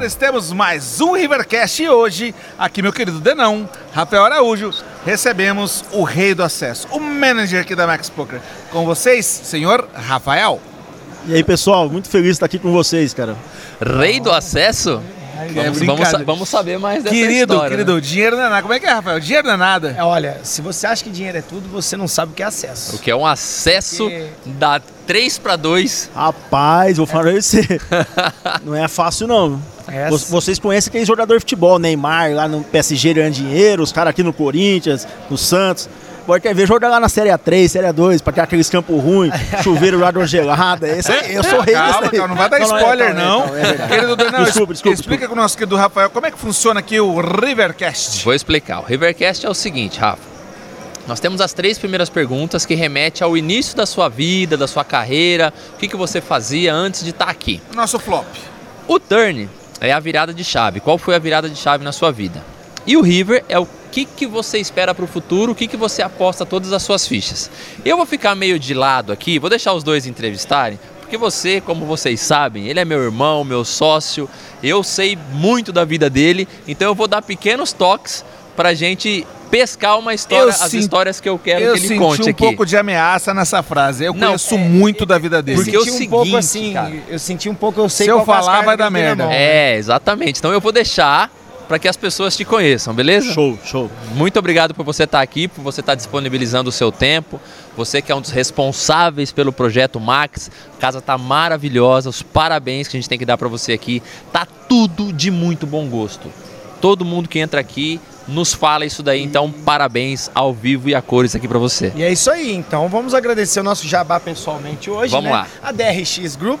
senhores, temos mais um Rivercast e hoje, aqui meu querido Denão, Rafael Araújo, recebemos o rei do acesso, o manager aqui da Max Poker. Com vocês, senhor Rafael. E aí, pessoal, muito feliz de estar aqui com vocês, cara. Rei do acesso? Vamos, vamos, sa- vamos saber mais dessa Querido, história. querido, né? dinheiro não é nada. Como é que é, Rafael? Dinheiro não é nada. É, olha, se você acha que dinheiro é tudo, você não sabe o que é acesso. O que é um acesso Porque- da 3 para 2. Rapaz, vou falar pra você. Não é fácil, não. É. Vo- Vocês conhecem aquele jogador de futebol, Neymar, lá no PSG ganhando dinheiro, os caras aqui no Corinthians, no Santos. Agora quer ver jogar lá na Série A3, Série A2, pra ter aqueles campos ruins, chuveiro lá de gelada. Esse aí, eu sou rei Calma, desse aí. não vai dar é, spoiler, não. é, é verdade. Querido Denão, Desculpa, desculpa, explica com o nosso querido Rafael como é que funciona aqui o Rivercast. Vou explicar. O Rivercast é o seguinte, Rafa. Nós temos as três primeiras perguntas que remetem ao início da sua vida, da sua carreira, o que, que você fazia antes de estar aqui. O nosso flop. O turn é a virada de chave. Qual foi a virada de chave na sua vida? E o river é o que, que você espera para o futuro, o que, que você aposta todas as suas fichas. Eu vou ficar meio de lado aqui, vou deixar os dois entrevistarem, porque você, como vocês sabem, ele é meu irmão, meu sócio, eu sei muito da vida dele, então eu vou dar pequenos toques pra gente pescar uma história, Eu as senti- histórias que eu quero Eu que ele senti conte um aqui. pouco de ameaça nessa frase. Eu Não, conheço é, muito da vida dele. Porque é o senti um seguinte, pouco assim, cara. eu senti um pouco, eu sei Se eu é falar, vai dar eu merda. mão, né? É, exatamente. Então eu vou deixar para que as pessoas te conheçam, beleza? Show, show. Muito obrigado por você estar aqui, por você estar disponibilizando o seu tempo. Você que é um dos responsáveis pelo projeto Max. A casa tá maravilhosa. Os parabéns que a gente tem que dar para você aqui. Tá tudo de muito bom gosto. Todo mundo que entra aqui nos fala isso daí. Então, parabéns ao vivo e a cores aqui para você. E é isso aí, então vamos agradecer o nosso jabá pessoalmente hoje, Vamos né? lá. A DRX Group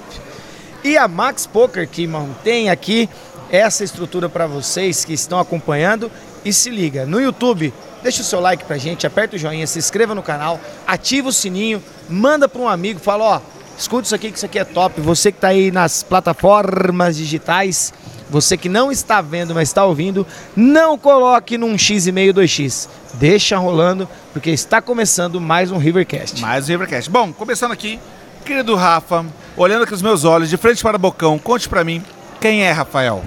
e a Max Poker que mantém aqui essa estrutura para vocês que estão acompanhando. E se liga, no YouTube, deixa o seu like pra gente, aperta o joinha, se inscreva no canal, ativa o sininho, manda para um amigo, fala, ó, escuta isso aqui que isso aqui é top. Você que tá aí nas plataformas digitais, você que não está vendo, mas está ouvindo, não coloque num X e meio 2X. Deixa rolando, porque está começando mais um Rivercast. Mais o Rivercast. Bom, começando aqui, querido Rafa, olhando aqui os meus olhos, de frente para o bocão, conte pra mim quem é Rafael.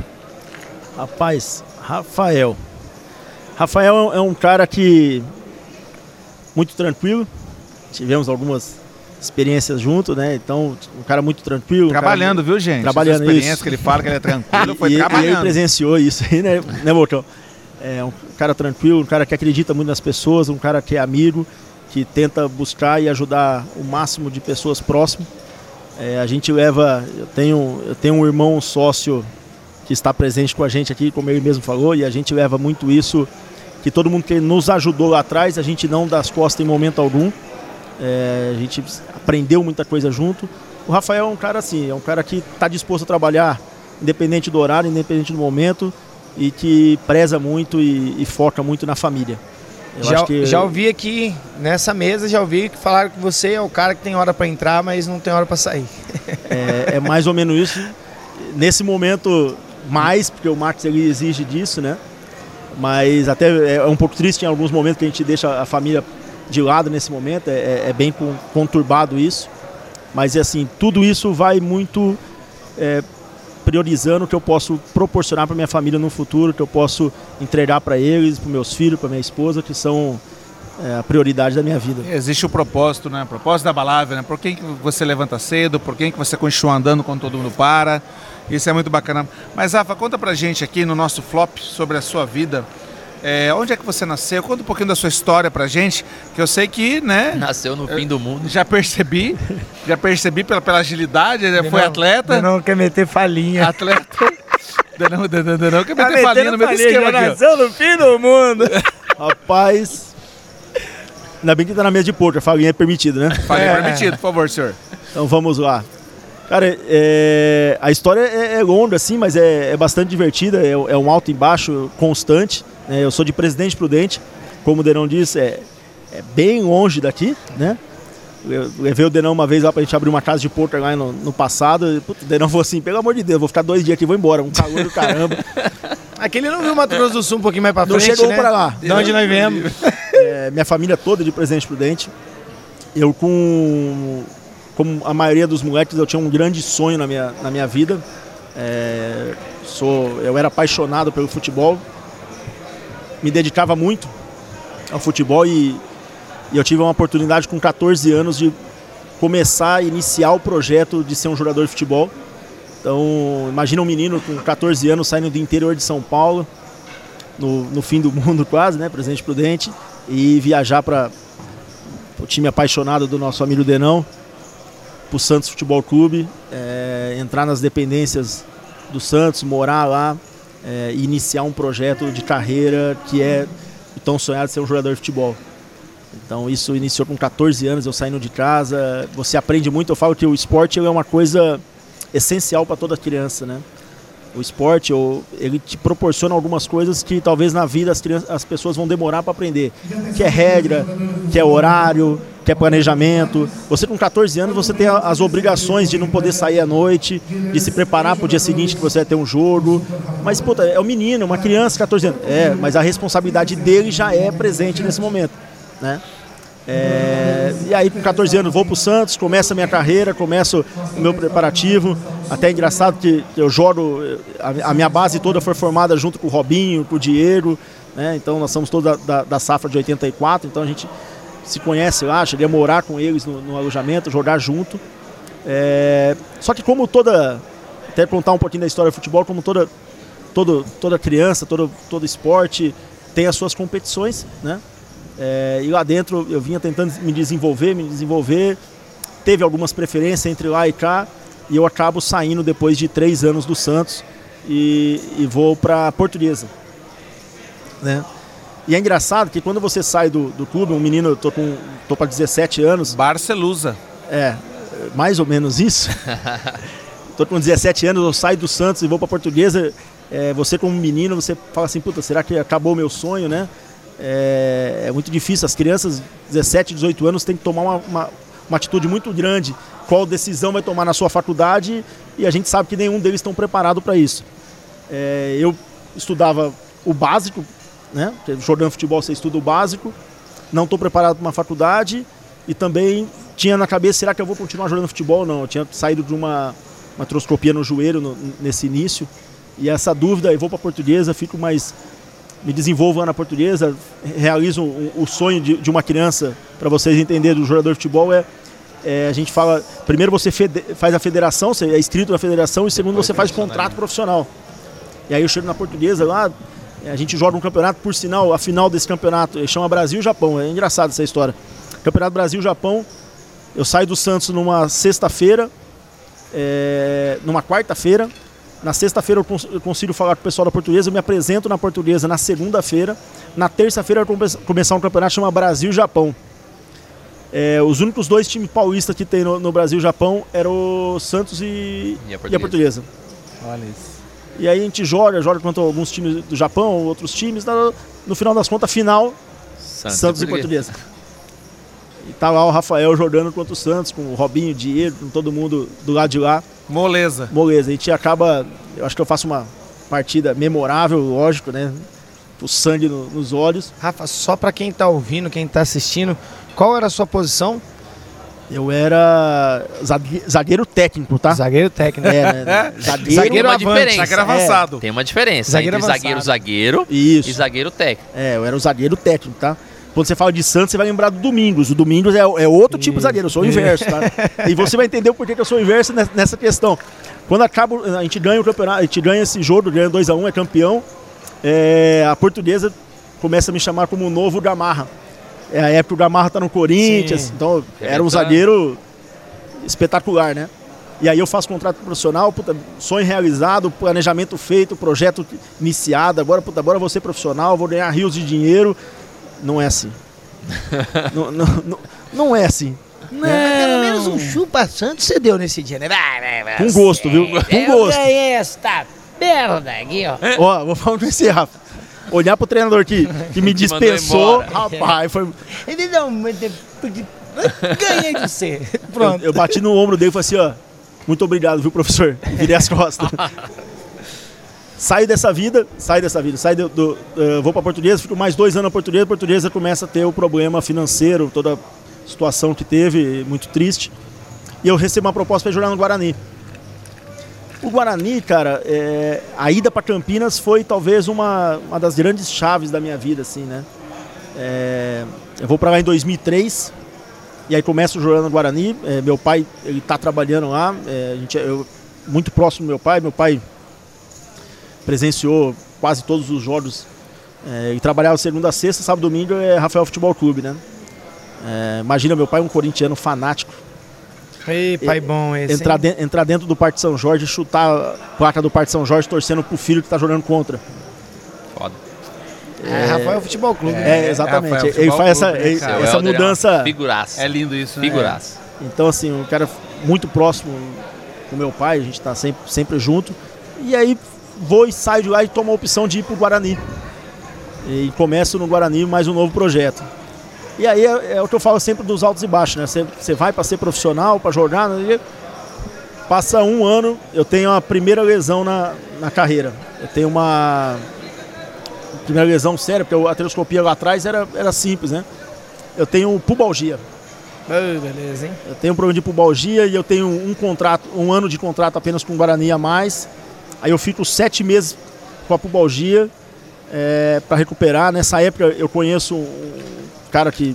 Rapaz, Rafael. Rafael é um cara que muito tranquilo. Tivemos algumas experiências juntos, né? Então, um cara muito tranquilo. um cara Trabalhando, viu, gente? Trabalhando, Essa experiência isso. que ele fala que ele é tranquilo, foi e, e ele trabalhando. presenciou isso aí, né, né Bocão? É um cara tranquilo, um cara que acredita muito nas pessoas, um cara que é amigo, que tenta buscar e ajudar o máximo de pessoas próximas. É, a gente leva, eu tenho, eu tenho um irmão sócio que está presente com a gente aqui, como ele mesmo falou, e a gente leva muito isso, que todo mundo que nos ajudou lá atrás, a gente não dá as costas em momento algum. É, a gente aprendeu muita coisa junto. O Rafael é um cara assim, é um cara que está disposto a trabalhar independente do horário, independente do momento e que preza muito e, e foca muito na família. Eu Já, acho que já ouvi aqui nessa mesa, já ouvi que falaram que você é o cara que tem hora para entrar, mas não tem hora para sair. é, é mais ou menos isso. Nesse momento, mais, porque o Marcos ele exige disso, né? Mas até é um pouco triste em alguns momentos que a gente deixa a família de lado nesse momento, é, é- é bem con- conturbado isso. Mas assim, tudo isso vai muito é, priorizando o que eu posso proporcionar para minha família no futuro, que eu posso entregar para eles, para meus filhos, para minha esposa, que são é, a prioridade da minha vida. Existe o propósito, né? O propósito da balada, né? Por quem que você levanta cedo, por quem que você continua andando quando todo mundo para. Isso é muito bacana. Mas, Rafa, conta pra gente aqui no nosso flop sobre a sua vida. É, onde é que você nasceu? Conta um pouquinho da sua história pra gente, que eu sei que, né? Nasceu no fim do mundo. Já percebi, já percebi pela, pela agilidade, né? foi Não- atleta. Não quer meter falinha. Atleta. Denão, Denão, Denão, que Tá meter falinha no falinha, esquema já aqui. nasceu no fim do mundo. Rapaz, ainda bem que tá na mesa de poker, a falinha é permitida, né? Falinha É. permitido, por favor, senhor. Então vamos lá. Cara, é, a história é, é longa, assim, mas é, é bastante divertida. É, é um alto e baixo constante. Né? eu sou de Presidente Prudente, como o Denão disse, é, é bem longe daqui, né? Eu levei o Denão uma vez lá pra gente abrir uma casa de poker lá no, no passado. e, putz, o Denão falou assim: pelo amor de Deus, vou ficar dois dias aqui e vou embora. Um calor do caramba. Aquele não viu o Mato Grosso do Sul um pouquinho mais pra Não frente, chegou né? pra lá. De onde nós viemos. É, minha família toda de Presidente Prudente. Eu com como a maioria dos moleques, eu tinha um grande sonho na minha, na minha vida. É, sou, eu era apaixonado pelo futebol, me dedicava muito ao futebol e, e eu tive uma oportunidade com 14 anos de começar iniciar o projeto de ser um jogador de futebol. Então, imagina um menino com 14 anos saindo do interior de São Paulo, no, no fim do mundo quase, né, Presidente Prudente, e viajar para o time apaixonado do nosso amigo Denão, para o Santos Futebol Clube, é, entrar nas dependências do Santos, morar lá é, iniciar um projeto de carreira que é tão sonhado ser um jogador de futebol. Então isso iniciou com 14 anos, eu saindo de casa. Você aprende muito, eu falo que o esporte é uma coisa essencial para toda criança, né? O esporte, ele te proporciona algumas coisas que talvez na vida as, crianças, as pessoas vão demorar para aprender. Que é regra, que é horário, que é planejamento. Você com 14 anos, você tem as obrigações de não poder sair à noite, de se preparar para o dia seguinte que você vai ter um jogo. Mas, puta, é um menino, uma criança, 14 anos. É, mas a responsabilidade dele já é presente nesse momento, né? É, e aí com 14 anos vou para o Santos, começa a minha carreira, começo o meu preparativo. Até é engraçado que eu jogo, a, minha base toda foi formada junto com o Robinho, com o Diego, né? então nós somos todos da, da, da, safra de 84, então a gente se conhece lá, cheguei a morar com eles no, no alojamento, jogar junto. É, só que como toda, até contar um pouquinho da história do futebol, como toda, todo, toda criança, todo, todo esporte tem as suas competições, né? É, e lá dentro eu vinha tentando me desenvolver, me desenvolver. Teve algumas preferências entre lá e cá. E eu acabo saindo depois de três anos do Santos e, e vou para a Portuguesa. Né? E é engraçado que quando você sai do, do clube, um menino, eu tô, com, tô para 17 anos. Barcelusa. É, mais ou menos isso. tô com 17 anos, eu saio do Santos e vou para a Portuguesa. É, você como menino, você fala assim, puta, será que acabou o meu sonho, né? É, é, muito difícil. As crianças, 17, 18 anos, têm que tomar uma, uma, uma, atitude muito grande. Qual decisão vai tomar na sua faculdade e a gente sabe que nenhum deles estão preparado para isso. É, eu estudava o básico, né? Jogando futebol você estuda o básico. Não estou preparado para uma faculdade e também tinha na cabeça, será que eu vou continuar jogando futebol não? Eu tinha saído de uma, uma troscopia no joelho no, nesse início. E essa dúvida, eu vou para a portuguesa, fico mais me desenvolvo na portuguesa, realizo o, o sonho de, de, uma criança, para vocês entenderem do jogador de futebol, é, é a gente fala, primeiro você fede, faz a federação, você é inscrito na federação, e segundo você faz contrato profissional. E aí eu chego na portuguesa lá, é, a gente joga um campeonato, por sinal, a final desse campeonato chama Brasil e Japão, é engraçado essa história. Campeonato Brasil-Japão, eu saio do Santos numa sexta-feira, é, numa quarta-feira, na sexta-feira eu consigo falar com o pessoal da portuguesa, eu me apresento na portuguesa na segunda-feira. Na terça-feira eu vou começar um campeonato chamado Brasil-Japão. É, os únicos dois times paulistas que tem no, no Brasil e Japão eram o Santos e, e, a portuguesa. e, a portuguesa. Olha isso. E aí a gente joga, joga contra alguns times do Japão, outros times. No, no final das contas, final, Santos, Santos e Portuguesa. E tá lá o Rafael jogando contra o Santos, com o Robinho, Diego, com todo mundo do lado de lá. Moleza. Moleza. A gente acaba. Eu acho que eu faço uma partida memorável, lógico, né? O sangue no, nos olhos. Rafa, só para quem tá ouvindo, quem tá assistindo, qual era a sua posição? Eu era zagueiro técnico, tá? Zagueiro técnico. É, né? Zagueiro, zagueiro avante. Diferença. Zagueiro avançado. É. Tem uma diferença zagueiro entre zagueiro zagueiro Isso. e zagueiro técnico. É, eu era o zagueiro técnico, tá? Quando você fala de Santos, você vai lembrar do Domingos. O Domingos é, é outro tipo de zagueiro, eu sou o inverso, tá? e você vai entender o porquê que eu sou o inverso nessa questão. Quando acaba, a gente ganha o campeonato, a gente ganha esse jogo, ganha 2x1, um, é campeão. É, a portuguesa começa a me chamar como o novo Gamarra. É a época que o Gamarra tá no Corinthians, Sim. então era um zagueiro espetacular, né? E aí eu faço contrato profissional, puta, sonho realizado, planejamento feito, projeto iniciado, agora, puta, agora vou ser profissional, vou ganhar rios de dinheiro. Não é assim. não, não, não, não, é assim. Não, pelo menos um chupa santo você deu nesse dia, né? Vai, vai, vai. Com gosto, viu? Com gosto. esta merda aqui, ó. Ó, vou falar com esse Rafa. Olhar pro treinador que, que me dispensou, rapaz, foi. Ele não. Ganhei de você. Pronto. Eu, eu, bati no ombro dele e falei assim, ó. Muito obrigado, viu, professor? Virei as costas. saio dessa vida, saio dessa vida, saio do, do uh, vou para portuguesa, fico mais dois anos na portuguesa, a portuguesa começa a ter o problema financeiro, toda a situação que teve, muito triste. E eu recebo uma proposta para jogar no Guarani. O Guarani, cara, é, a ida para Campinas foi talvez uma, uma das grandes chaves da minha vida, assim, né? É, eu vou para lá em 2003 e aí começo jogando no Guarani. É, meu pai, ele tá trabalhando lá, é, a gente, eu, muito próximo do meu pai. Meu pai presenciou quase todos os jogos é, e trabalhava segunda a sexta, sábado e domingo é Rafael Futebol Clube, né? É, imagina meu pai um corintiano fanático. Ei, pai bom esse. Entrar, de, entrar dentro do Parque São Jorge, chutar a placa do Parque São Jorge torcendo pro filho que tá jogando contra. Foda. É, Rafael Futebol Clube. É, exatamente. Rafael ele faz essa, Clube, né, ele- cara? Seu essa é mudança. Figuraça. É lindo isso, né? Figuraça. Então, assim, um cara muito próximo com meu pai, a gente tá sempre, sempre junto. E aí vou e saio de lá e tomo a opção de ir pro Guarani. E começo no Guarani mais um novo projeto. E aí é, é o que eu falo sempre dos altos e baixos, né? Você, você vai para ser profissional, para jogar, né? Passa um ano, eu tenho a primeira lesão na, na carreira. Eu tenho uma primeira lesão séria, porque a arterioscopia lá atrás era, era simples, né? Eu tenho pubalgia. Oh, beleza, hein? Eu tenho um problema de pubalgia e eu tenho um contrato, um ano de contrato apenas com o Guarani a mais. Aí eu fico sete meses com a pubalgia para recuperar. Nessa época eu conheço um cara que,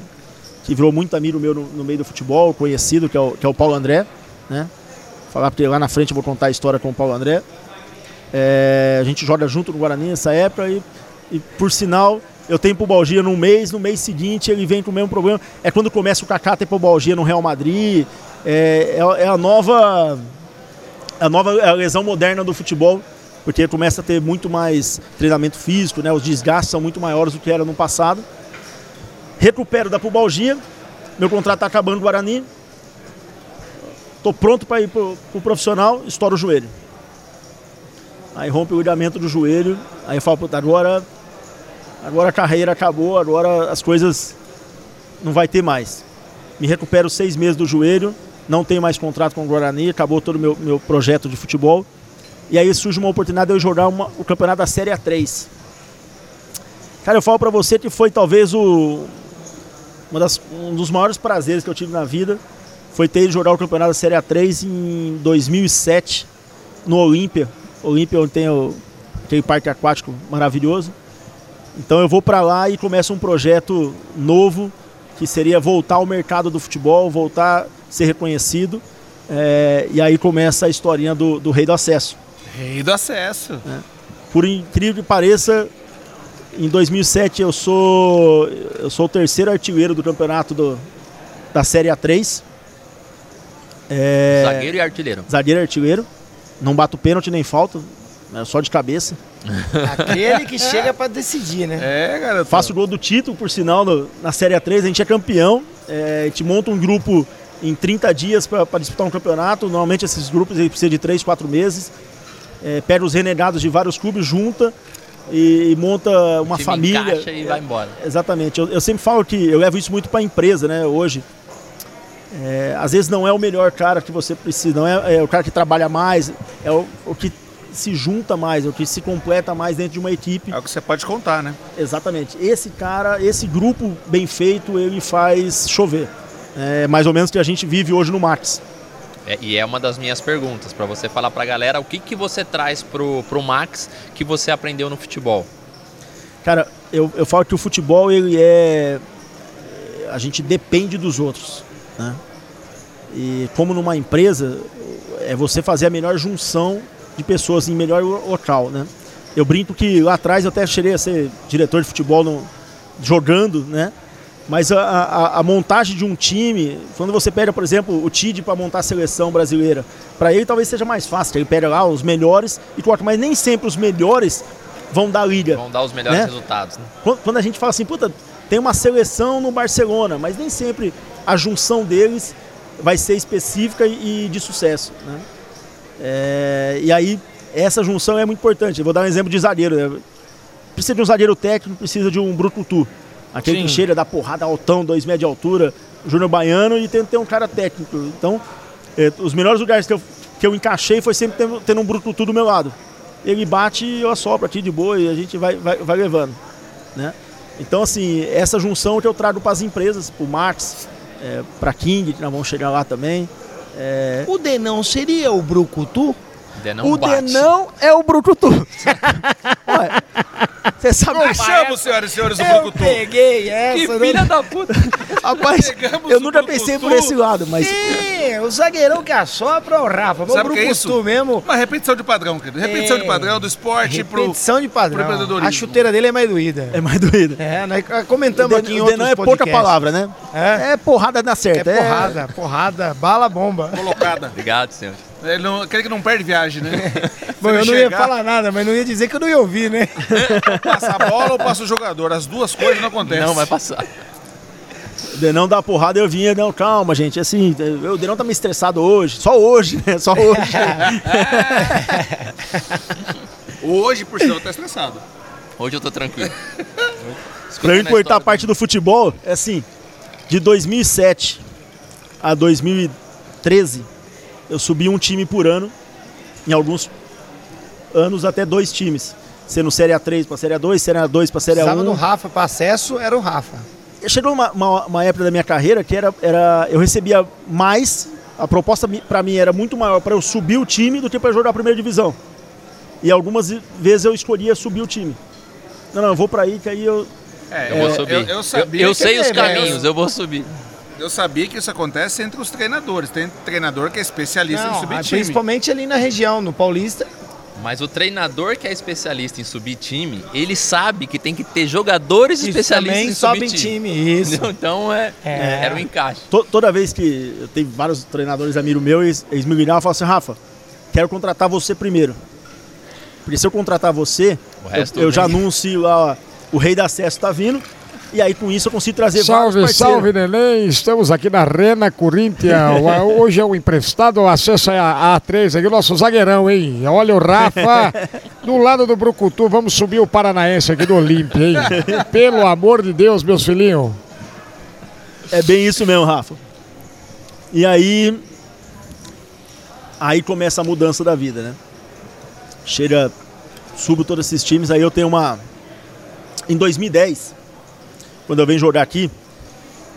que virou muito amigo meu no, no meio do futebol, conhecido, que é o, que é o Paulo André. Né? Falar porque lá na frente eu vou contar a história com o Paulo André. É, a gente joga junto no Guarani nessa época e, e por sinal eu tenho pubalgia num mês, no mês seguinte ele vem com o mesmo problema. É quando começa o Kaká ter pubalgia no Real Madrid. É, é, é a nova a nova a lesão moderna do futebol, porque começa a ter muito mais treinamento físico, né? Os desgastes são muito maiores do que era no passado. Recupero da pubalgia, meu contrato está acabando no Guarani. Tô pronto para ir pro, pro profissional, estouro o joelho. Aí rompe o ligamento do joelho, aí eu falo, agora agora a carreira acabou, agora as coisas não vai ter mais. Me recupero seis meses do joelho, não tenho mais contrato com o Guarani, acabou todo o meu, meu projeto de futebol. E aí surge uma oportunidade de eu jogar uma- o campeonato da Série A3. Cara, eu falo pra você que foi talvez o, das- um dos maiores prazeres que eu tive na vida. Foi ter ido jogar o campeonato da Série A3 em 2007, no Olímpia. Olímpia, onde tem o, aquele parque aquático maravilhoso. Então eu vou pra lá e começa um projeto novo, que seria voltar ao mercado do futebol, voltar a ser reconhecido. É, e aí começa a historinha do, do Rei do Acesso. Rei do acesso. Por incrível que pareça, em 2007 eu sou eu sou o terceiro artilheiro do campeonato do, da Série A3. É, Zagueiro e artilheiro. zagueiro e artilheiro. Não bato pênalti nem falta, é só de cabeça. Aquele que chega pra decidir, né? É, garoto. Faço o gol do título, por sinal, no- na Série A3, a gente é campeão. É, a gente monta um grupo em 30 dias para disputar um campeonato. Normalmente esses grupos aí precisam de 3, 4 meses. É, pega os renegados de vários clubes, junta e, e monta uma Time família. e vai embora. Exatamente. Eu, eu sempre falo que eu levo isso muito para a empresa, né? Hoje. É, às vezes não é o melhor cara que você precisa, não é, é o cara que trabalha mais, é o, o que se junta mais, é o que se completa mais dentro de uma equipe. É o que você pode contar, né? Exatamente. Esse cara, esse grupo bem feito, ele faz chover. É mais ou menos o que a gente vive hoje no Max. É, e é uma das minhas perguntas, pra você falar pra galera o que, que você traz pro, pro Max que você aprendeu no futebol. Cara, eu, eu falo que o futebol, ele é. A gente depende dos outros. Né? E como numa empresa, é você fazer a melhor junção de pessoas em melhor lo- local. Né? Eu brinco que lá atrás eu até cheguei a ser diretor de futebol no- jogando, né? Mas a, a- a montagem de um time, quando você pega, por exemplo, o TID para montar a seleção brasileira, para ele talvez seja mais fácil, ele pega lá os melhores e coloca, mas nem sempre os melhores vão dar liga. Vão dar os melhores Né? resultados. Né? Quando, quando a gente fala assim, puta, tem uma seleção no Barcelona, mas nem sempre a junção deles vai ser específica e, e de sucesso. Né? É, e aí, essa junção é muito importante. Eu vou dar um exemplo de zagueiro. né? Precisa de um zagueiro técnico, precisa de um brucutu. Aquele Sim. que chega da porrada altão, dois metros de altura, Júnior Baiano, e tem que ter um cara técnico. Então, é, os melhores lugares que eu, que eu encaixei foi sempre tendo, tendo um brucutu do meu lado. Ele bate e eu assopro aqui de boa e a gente vai, vai, vai levando. Né? Então, assim, essa junção que eu trago para as empresas, para o Max, é, para King, que nós vamos chegar lá também. É, O Denão seria o Brucutu? Denão o bate. Denão é o Brucutu. Ué, Você sabe Fechamos, senhoras e senhores do Eu Brucutu. peguei essa. Que filha da puta. Rapaz, Pegamos eu o nunca Brucutu. pensei por esse lado, mas Sim, o zagueirão que assopra é o Rafa. O Sabe o que é isso? mesmo. Uma repetição de padrão, querido. Repetição É. de padrão do esporte pro. Repetição de padrão. empreendedorismo. A chuteira dele é mais doída. é mais doído. É, nós comentamos O aqui em o outros Denão é pouca podcasts. palavra, né? É. É porrada na É certa. porrada, porrada, bala, bomba. Colocada. Obrigado, senhor. Ele não, aquele que não perde viagem, né? Bom, eu não ia chegar- falar nada, mas não ia dizer que eu não ia ouvir, né? Passa a bola ou passa o jogador. As duas coisas não acontecem. Não vai passar. O Denão dá porrada, eu vinha, não, calma, gente. Assim, eu- o Denão tá meio estressado hoje. Só hoje, né? Só hoje. Hoje, por sinal, tá estressado. Hoje eu tô tranquilo. pra eu na cortar a parte do futebol, é assim, de 2007 a 2013, eu subi um time por ano, em alguns anos até dois times. Sendo Série A3 para Série A2, Série A2 para Série Precisava do A1. Rafa para acesso, era o Rafa. Chegou uma, uma, uma época da minha carreira que era, era eu recebia mais, a proposta pra mim era muito maior para eu subir o time do que para jogar a primeira divisão. E algumas vezes eu escolhia subir o time. Não, não, eu vou para aí que aí eu É, Eu vou subir. Eu, eu sabia eu que sei os é, caminhos, eu vou subir. Eu sabia que isso acontece entre os treinadores. Tem treinador que é especialista em Não, subir ah, time. principalmente ali na região, no Paulista. Mas o treinador que é especialista em subir time, ele sabe que tem que ter jogadores que especialistas também em sobe subir em time. time. Isso. Então é, É. era um encaixe. To- toda vez que eu tenho vários treinadores amigos meus, eles, eles me ligavam e falavam assim, Rafa, quero contratar você primeiro. Porque se eu contratar você, O resto eu, eu já anuncio lá, ó, o rei da acesso tá vindo, e aí com isso eu consigo trazer Salve, vários parceiros. salve, neném. Estamos aqui na Arena Corinthians. Hoje é o emprestado, o acesso a A3 aqui, o nosso zagueirão, hein? Olha o Rafa do lado do Brucutu. Vamos subir o Paranaense aqui do Olímpia, hein? Pelo amor de Deus, meus filhinhos. É bem isso mesmo, Rafa. E aí. Aí começa a mudança da vida, né? Chega. Subo todos esses times, aí eu tenho uma. Em 2010, quando eu venho jogar aqui,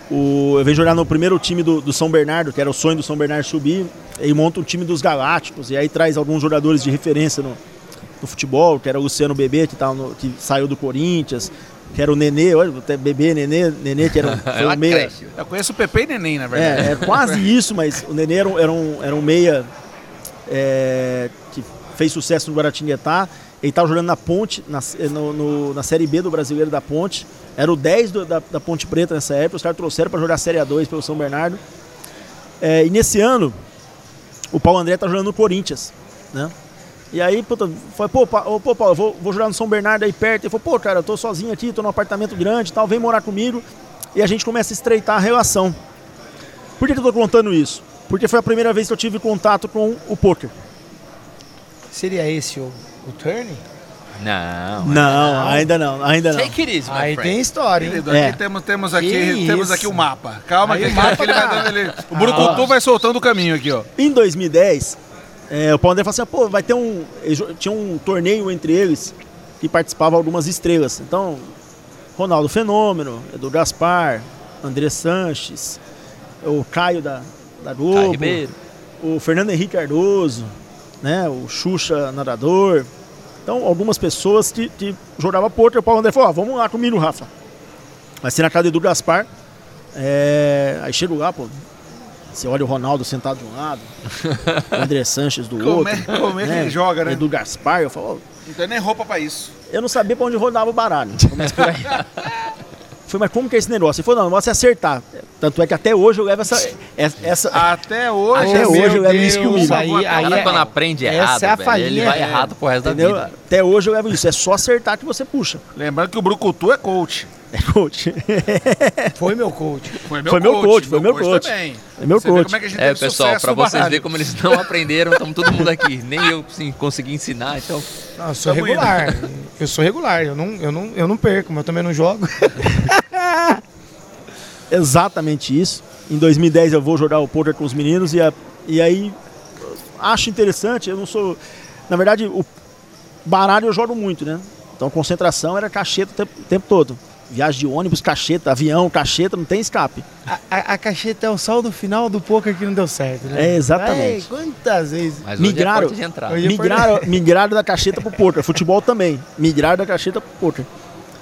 o, eu venho jogar no primeiro time do, do São Bernardo, que era o sonho do São Bernardo subir, e monta um time dos Galácticos, e aí traz alguns jogadores de referência no, no futebol, que era o Luciano Bebê, que, tá no- que saiu do Corinthians, que era o Nenê, olha, até Bebê, Nenê, Nenê, que era, foi meia. Eu conheço o Pepe e Neném, na verdade. É, é quase isso, mas o Nenê era um, era um, era um meia é, que fez sucesso no Guaratinguetá. Ele estava jogando na Ponte, na, no- no- na Série B do Brasileiro da Ponte. Era o 10 do- da, da Ponte Preta nessa época. Os caras trouxeram para jogar a Série A2 pelo São Bernardo. É, e nesse ano, o Paulo André tá jogando no Corinthians, né? E aí, puta, foi, pô, Pa- ô, pô, Paulo, vou, vou jogar no São Bernardo aí perto. Ele falou, pô, cara, eu tô sozinho aqui, tô num apartamento grande e tal, vem morar comigo. E a gente começa a estreitar a relação. Por que, que eu tô contando isso? Porque foi a primeira vez que eu tive contato com o poker. Seria esse o, o turn? Não. Não, ainda não, ainda não. Take it easy, my Aí friend. tem história, hein? Querido, É. aqui temos, temos, aqui, Que temos isso. aqui o mapa. Calma, Aí que o mapa aqui ele vai tá- dando. Ele, o Burucutu vai soltando o caminho aqui, ó. Em 2010, é, o Paulo André falou assim, pô, vai ter um... Tinha um torneio entre eles que participavam algumas estrelas. Então, Ronaldo Fenômeno, Edu Gaspar, André Sanches, o Caio da, da Caio Globo, Ribeiro. o Fernando Henrique Cardoso, né, o Xuxa Nadador. Então, algumas pessoas que, que jogavam poker, o Paulo André falou, ó, vamos lá comigo, Rafa. Vai ser na casa do Edu Gaspar. É, aí chego lá, pô, você olha o Ronaldo sentado de um lado, o André Sanches do Como outro. é, como é que né, ele joga, né? Edu Gaspar, eu falo, ó, Não tem nem roupa pra isso. eu não sabia pra onde rodava o baralho. Começa por aí. Falei, mas como que é esse negócio? Ele falou, não, o negócio é acertar. Tanto é que até hoje eu levo essa. essa, essa- Até hoje, Até hoje eu levo isso Deus, comigo. aí- O cara é- quando aprende essa errado, é a falinha, ele vai é. errado pro resto entendeu? da vida. Até hoje eu levo isso. É só acertar que você puxa. Lembrando que o Brucutu é coach. É coach. Foi meu coach. Foi Foi meu coach, foi meu coach. também. É meu Você coach. como é que a gente É, pessoal, no vocês verem como eles não aprenderam, estamos todo mundo aqui. Nem eu sim, consegui ensinar, então. Não, eu sou Tamo regular. Eu sou regular. Eu não, eu, não, eu não perco, mas eu também não jogo. Exatamente isso. Em 2010 eu vou jogar o poker com os meninos e, a- e aí acho interessante. Eu não sou. Na verdade, o baralho eu jogo muito, né? Então concentração era cacheta o tempo, o tempo todo. Viagem de ônibus, cacheta, avião, cacheta, não tem escape. A, a, a cacheta é o saldo final do poker que não deu certo, né? É, exatamente. Ai, quantas vezes? Mas Migraram- é entrada. Hoje- Migraram, migraram da cacheta pro poker. Futebol também. Migraram da cacheta pro poker.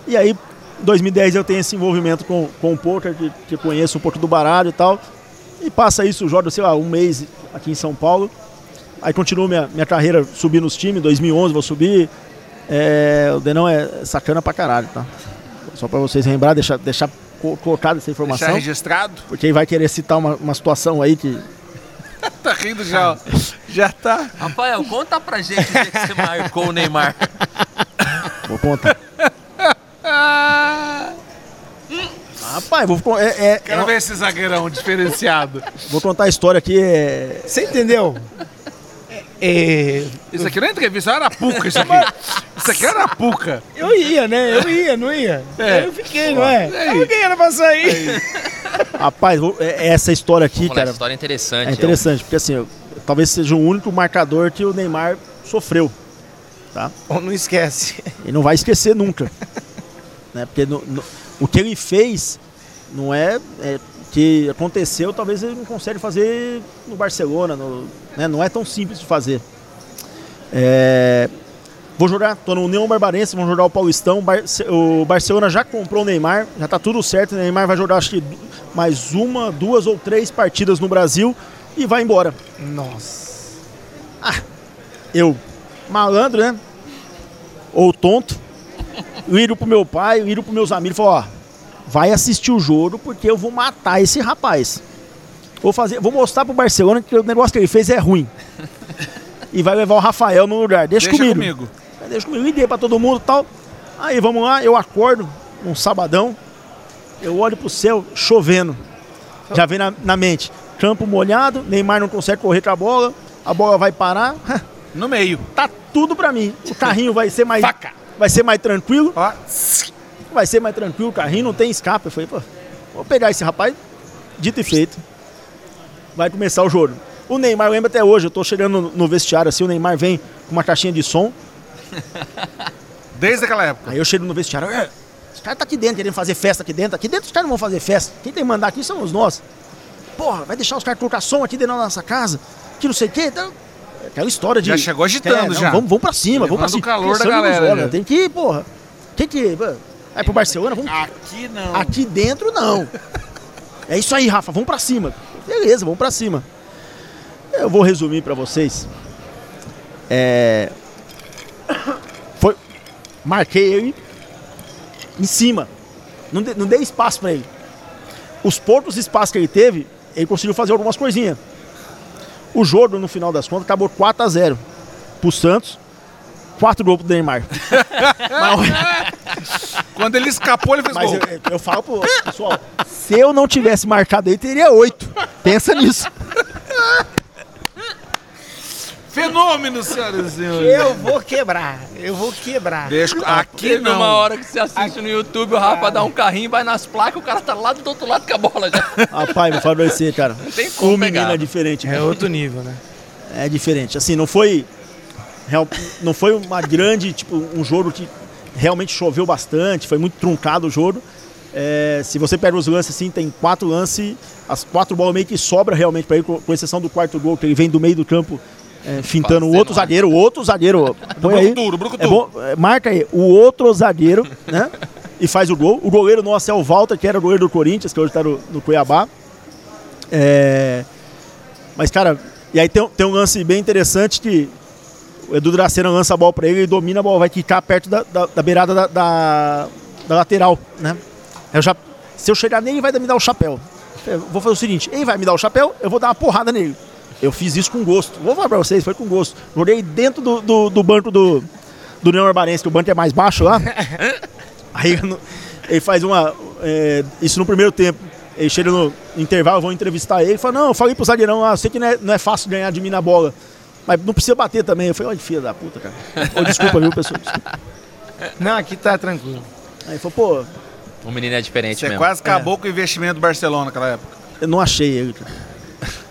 E aí, em 2010 eu tenho esse envolvimento com, com o poker, que, que conheço um pouco do baralho e tal. E passa isso, jogo, sei lá, um mês aqui em São Paulo. Aí continuo minha, minha carreira subindo nos times. 2011 vou subir. É, o Denão é sacana pra caralho, tá? Só pra vocês lembrar, deixar, deixar co- colocada essa informação. Deixar registrado. Porque aí vai querer citar uma, uma situação aí que. Tá rindo já, ó. Já tá. Rafael, conta pra gente o que você marcou o Neymar. Vou contar. Rapaz, vou, é- é- Quero é- ver esse zagueirão diferenciado. vou contar a história aqui. É, Você entendeu? É, Isso aqui não é entrevista, é arapuca isso aqui. Isso aqui é arapuca. eu ia, né? Eu ia, não ia? É. Eu fiquei, não é? É. Eu fiquei, era pra sair. rapaz, vou- é- essa história aqui, Vamos lá, cara, história interessante. é interessante, porque assim, eu- talvez seja o único marcador que o Neymar sofreu. Ou não esquece. E não vai esquecer nunca. né? Porque no- no- o que ele fez não é, é que aconteceu, talvez ele não consiga fazer no Barcelona, no- né? não é tão simples de fazer. É, vou jogar, tô no União Barbarense, vamos jogar o Paulistão. Barce- o Barcelona já comprou o Neymar, já tá tudo certo. O Neymar vai jogar acho que mais uma, duas ou três partidas no Brasil e vai embora. Nossa. Eu, malandro, né? Ou tonto, viro pro meu pai, viro pros meus amigos e falo, ó, vai assistir o jogo porque eu vou matar esse rapaz. Vou fazer, vou mostrar pro Barcelona que o negócio que ele fez é ruim. E vai levar o Rafael no lugar. Deixa, Deixa comigo. comigo. Deixa comigo. Liguei pra todo mundo e tal. Aí vamos lá, eu acordo um sabadão, eu olho pro céu chovendo. Já vem na, na mente. Campo molhado, Neymar não consegue correr com a bola, a bola vai parar. No meio. tá tudo pra mim. O carrinho vai ser mais Faca. vai ser mais tranquilo, Ó. vai ser mais tranquilo, o carrinho não tem escape. Eu falei, pô, vou pegar esse rapaz, dito e feito. Vai começar o jogo. O Neymar, lembra até hoje, eu tô chegando no- vestiário assim, o Neymar vem com uma caixinha de som, Desde aquela época. aí eu chego no vestiário, "É, os caras tá aqui dentro querendo fazer festa aqui dentro, aqui dentro os caras não vão fazer festa. Quem tem que mandar aqui são os nós. Porra, vai deixar os caras colocar som aqui dentro da nossa casa, que não sei o quê. Então, aquela história de. Já chegou agitando, não, já. Vamos, vamos pra cima, vamos pra Levando cima. o calor da galera, olhos. Tem que ir, porra. Tem que. Vai pro Barcelona, vamos. Aqui não. Aqui dentro não. É isso aí, Rafa, vamos pra cima. Beleza, vamos pra cima. Eu vou resumir pra vocês. É. Foi. Marquei ele em cima. Não, de- não dei espaço pra ele. Os poucos espaços que ele teve, ele conseguiu fazer algumas coisinhas. O jogo, no final das contas, acabou 4 a 0 pro Santos. 4 gols pro Neymar. Mas- Quando ele escapou, ele fez mas gol. eu, eu falo pro pessoal, se eu não tivesse marcado aí, teria oito. Pensa nisso. Fenômeno, senhoras e senhores. Eu vou quebrar. Eu vou quebrar. Deixa, aqui Teve não. uma hora que você assiste no YouTube, o Rafa dá um carrinho, vai nas placas, o cara tá lá do outro lado com a bola já. Rapaz, me fala pra você, cara. Não tem como O menino pegar. é diferente. É outro nível, né? É diferente. Assim, não foi. Real- não foi uma grande, tipo, um jogo que realmente choveu bastante, foi muito truncado o jogo. É, se você pega os lances assim, tem quatro lances, as quatro bolas meio que sobra realmente para ele, com, com exceção do quarto gol, que ele vem do meio do campo é, fintando o outro zagueiro, o outro zagueiro. Põe aí. Brucutu. É bom, é, marca aí, o outro zagueiro, né? E faz o gol. O goleiro nosso é o Walter, que era o goleiro do Corinthians, que hoje tá no, no Cuiabá. É, mas, cara, e aí tem, tem um lance bem interessante que o Edu Dracena lança a bola pra ele, ele domina a bola, vai quicar perto da, da- da beirada da, da- da lateral, né? Eu já, se eu chegar nele, ele vai me dar o chapéu. Eu vou fazer o seguinte, ele vai me dar o chapéu, eu vou dar uma porrada nele. Eu fiz isso com gosto. Vou falar pra vocês, foi com gosto. Joguei dentro do, do, do banco do, do União Arbarense, que o banco é mais baixo lá. Aí ele faz uma. é, isso no primeiro tempo. Ele chega no intervalo, vão entrevistar ele. Ele fala: Não, eu falei pro zagueirão, ah, eu sei que não é, não é fácil ganhar de mim na bola. Mas não precisa bater também. Eu falei: Olha, filha da puta, cara. Ô, desculpa, viu, pessoal? Desculpa. Não, aqui tá tranquilo. Aí ele falou: Pô, O menino é diferente Você mesmo. quase acabou com o investimento do Barcelona naquela época. eu não achei ele, cara.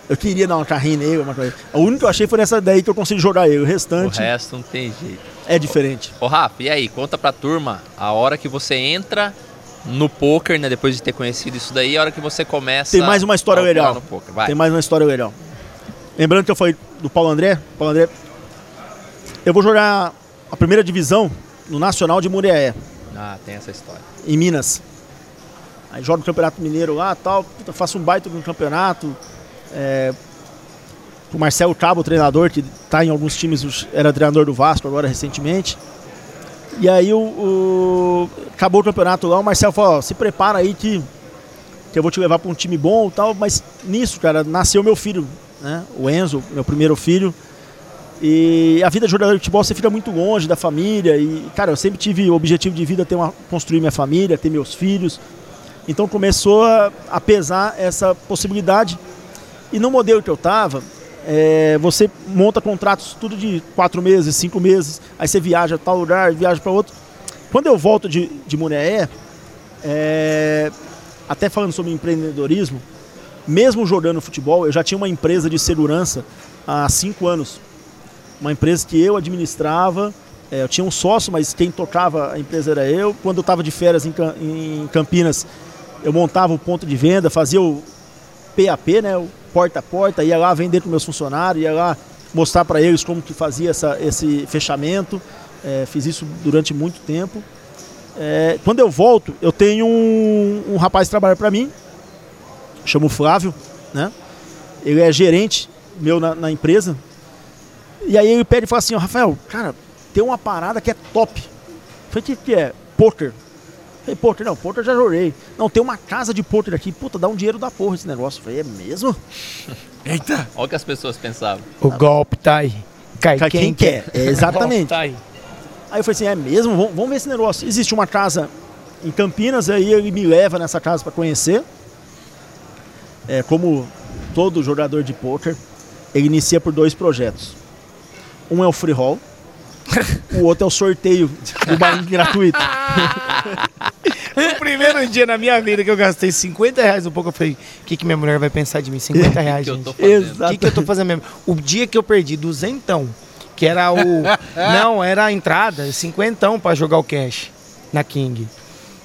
Eu queria dar uma carrinha nele, uma coisa. O único que eu achei foi nessa daí que eu consegui jogar ele. O O restante resto não tem jeito. é diferente. Ô Rafa, e aí, conta pra turma a hora que você entra no poker, né? Depois de ter conhecido isso daí, a hora que você começa. Tem mais uma história legal. No poker. Vai. Tem mais uma história legal. Lembrando que eu falei do Paulo André. Paulo André. Eu vou jogar a primeira divisão no Nacional de Muriaé, Ah, tem essa história. em Minas. Aí jogo o Campeonato Mineiro lá tal. Puta, faço um baita no campeonato. É, o Marcelo Cabo, treinador, que está em alguns times, era treinador do Vasco agora recentemente. E aí o, o- acabou o campeonato lá, o Marcelo falou, ó, se prepara aí que, que eu vou te levar para um time bom e tal. Mas nisso, cara, nasceu meu filho, né? O Enzo, meu primeiro filho. E a vida de jogador de futebol você fica muito longe da família. E, cara, eu sempre tive o objetivo de vida ter uma, construir minha família, ter meus filhos. Então começou a, a pesar essa possibilidade. E no modelo que eu tava, é, você monta contratos tudo de quatro meses, cinco meses, aí você viaja a tal lugar, viaja para outro. Quando eu volto de, de Muneé, é, até falando sobre empreendedorismo, mesmo jogando futebol, eu já tinha uma empresa de segurança há cinco anos. Uma empresa que eu administrava, é, eu tinha um sócio, mas quem tocava a empresa era eu. Quando eu estava de férias em, em Campinas, eu montava o ponto de venda, fazia o PAP, né, o porta a porta, ia lá vender para meus funcionários, ia lá mostrar para eles como que fazia essa, esse fechamento. É, fiz isso durante muito tempo. É, quando eu volto, eu tenho um, um rapaz que trabalha para mim, chamo Flávio, né? Ele é gerente meu na, na empresa. E aí ele pede e fala assim, ó, Rafael, cara, tem uma parada que é top. Eu falei, o que, que é? Poker. Eu falei, poker, não, poker já joguei. Não, tem uma casa de poker aqui, puta, dá um dinheiro da porra esse negócio. Eu falei, é mesmo? Eita! Olha o que as pessoas pensavam. O golpe tá aí. Cai, Cai quem quer. É, exatamente. Tá aí. Aí eu falei assim, é mesmo? Vamos, vamos ver esse negócio. Existe uma casa em Campinas, aí ele me leva nessa casa para conhecer. É, como todo jogador de poker, ele inicia por dois projetos. Um é o free roll, o outro é o sorteio do baile gratuito. O primeiro dia na minha vida que eu gastei 50 reais um pouco, eu falei, o que, que minha mulher vai pensar de mim? 50 reais, que gente. O que, que eu tô fazendo mesmo? O dia que eu perdi duzentão, que era o... não, era a entrada, cinquentão pra jogar o cash na King.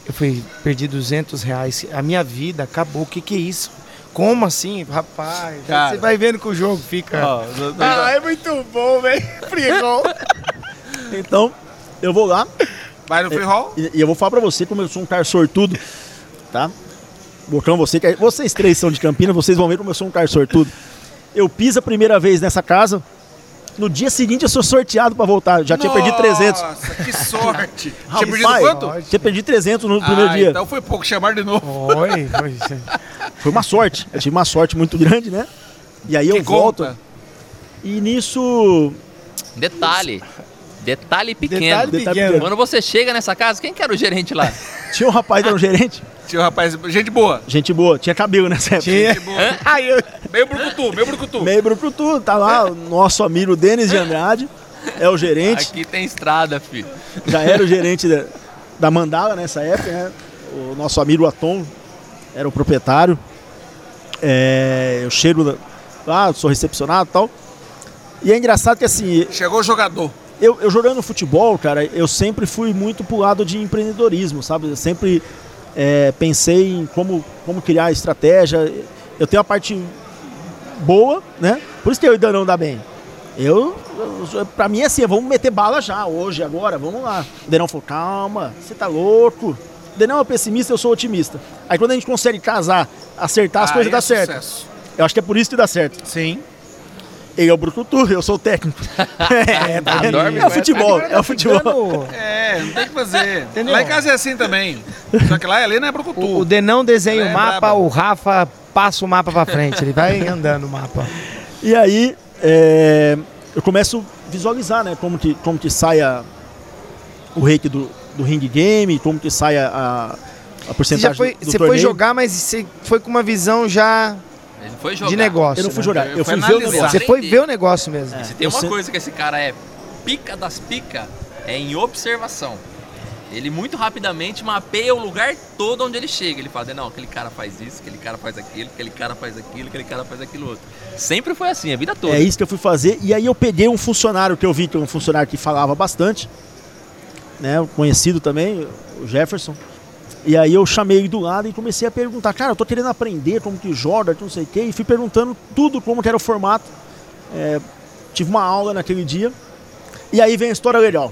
Eu falei, perdi 200 reais. A minha vida acabou. O que que é isso? Como assim? Rapaz, Cara. você vai vendo que o jogo fica... Ó, do- do- Ah, é muito bom, velho. Frigol. Então, eu vou lá Vai no free roll? e, e eu vou falar pra você como eu sou um cara sortudo, tá? Bocão, você, que- vocês três são de Campinas, vocês vão ver como eu sou um cara sortudo. Eu piso a primeira vez nessa casa, no dia seguinte eu sou sorteado pra voltar, já tinha perdido 300. Nossa, que sorte! Tinha perdido quanto? Tinha perdido 300 no primeiro Ah, dia. Então foi pouco, chamar de novo. Oi, foi. Foi uma sorte. Eu tive uma sorte muito grande, né? E aí eu Que volto. conta. E nisso. Detalhe. Detalhe pequeno. Detalhe Detalhe pequeno. pequeno. Quando você chega nessa casa, quem que era o gerente lá? Tinha um rapaz que era um gerente. Tinha um rapaz, gente boa. Gente boa, tinha cabelo nessa época. Tinha. Gente boa. Aí eu... Meio brucutu, meio brucutu. Meio pro tudo. Tá lá o nosso amigo Denis de Andrade. É o gerente. Aqui tem estrada, filho. Já era o gerente da, da Mandala nessa época, né? O nosso amigo Atom era o proprietário. É, eu chego lá, sou recepcionado e tal. E é engraçado que assim, Chegou o jogador. eu, eu jogando futebol, cara, eu sempre fui muito pro lado de empreendedorismo, sabe? Eu sempre é, pensei em como, como criar estratégia. Eu tenho a parte boa, né? Por isso que eu ainda não dá bem. Eu, pra mim é assim, vamos meter bala já, hoje, agora, vamos lá. O Denão falou, calma, você tá louco. O Denão é pessimista, eu sou otimista. Aí quando a gente consegue casar, acertar, as Aí coisas é dão certo. sucesso. Eu acho que é por isso que dá certo. Sim. Ele é o Brucutu, eu sou o técnico. é, tá dorme, é o futebol, é o futebol. Ficando- É, não tem o que fazer. Entendeu? Lá em casa é assim também. Só que lá ali não é brucutu. O, o Denão desenha É o mapa, braba. o Rafa passa o mapa pra frente. Ele vai andando o mapa. E aí, é, eu começo a visualizar, né? Como que, como que sai a- o rake do, do ring game, como que sai a, a, Você, porcentagem já foi, do você foi torneio. jogar, mas você foi com uma visão já Ele foi jogar. de negócio. Eu não fui né? jogar, Eu eu fui fui ver o analisar. negócio. Você foi ver o negócio mesmo. Se tem eu uma sei- coisa que esse cara é pica das pica, é em observação. Ele muito rapidamente mapeia o lugar todo onde ele chega. Ele fala, não, aquele cara faz isso, aquele cara faz aquilo, aquele cara faz aquilo, aquele cara faz aquilo outro. Sempre foi assim, a vida toda. É isso que eu fui fazer. E aí eu peguei um funcionário que eu vi que é um funcionário que falava bastante, né? Conhecido também, o Jefferson. E aí eu chamei ele do lado e comecei a perguntar, cara, eu tô querendo aprender como que joga, não sei o quê, e fui perguntando tudo como que era o formato. É, tive uma aula naquele dia. E aí vem a história legal.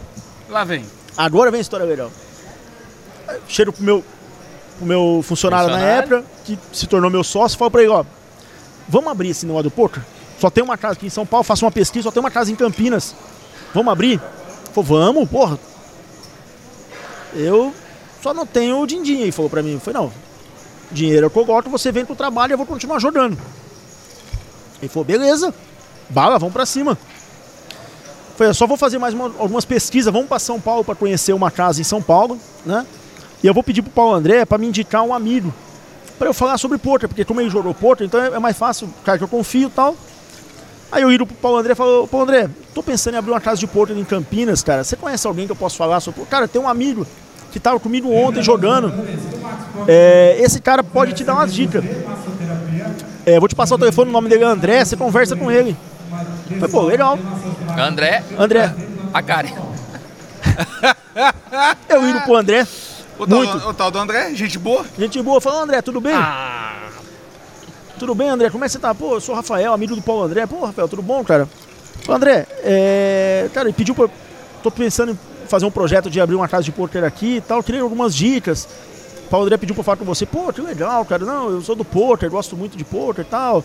Lá vem. Agora vem a história legal. Chego pro meu, pro meu funcionário, na Funcionário. época, que se tornou meu sócio, falo pra ele, ó, vamos abrir esse negócio do poker? Só tem uma casa aqui em São Paulo, faço uma pesquisa, só tem uma casa em Campinas. Vamos abrir? Falei, vamos, porra. Eu só não tenho o din-din. Ele falou pra mim, foi não, dinheiro é eu gosto, você vem pro trabalho e eu vou continuar jogando. Ele falou, beleza, bala, vamos pra cima. Foi, eu só vou fazer mais uma- algumas pesquisas, vamos para São Paulo para conhecer uma casa em São Paulo, né? E eu vou pedir pro Paulo André para me indicar um amigo para eu falar sobre poker, porque como ele jogou poker, então é é mais fácil, cara que eu confio e tal. Aí eu ido pro Paulo André e falou, Paulo André, tô pensando em abrir uma casa de poker em Campinas, cara. Você conhece alguém que eu posso falar sobre? Cara, tem um amigo que tava comigo ontem jogando. É, esse cara pode te dar umas dicas. É, vou te passar o telefone, o nome dele é André, você conversa com ele. Falei, pô, legal. André, André, a Karen. eu indo pro André, O tal, Muito. o tal do André, gente boa. Gente boa, falou, André, tudo bem? Ah. Tudo bem, André? Como é que você tá? Pô, eu sou o Rafael, amigo do Paulo André. Pô, Rafael, tudo bom, cara? André, é... cara, ele pediu pra... Tô pensando em fazer um projeto de abrir uma casa de poker aqui e tal. Queria algumas dicas. O Paulo André pediu pra falar com você. Pô, que legal, cara. Não, eu sou do poker, gosto muito de poker e tal.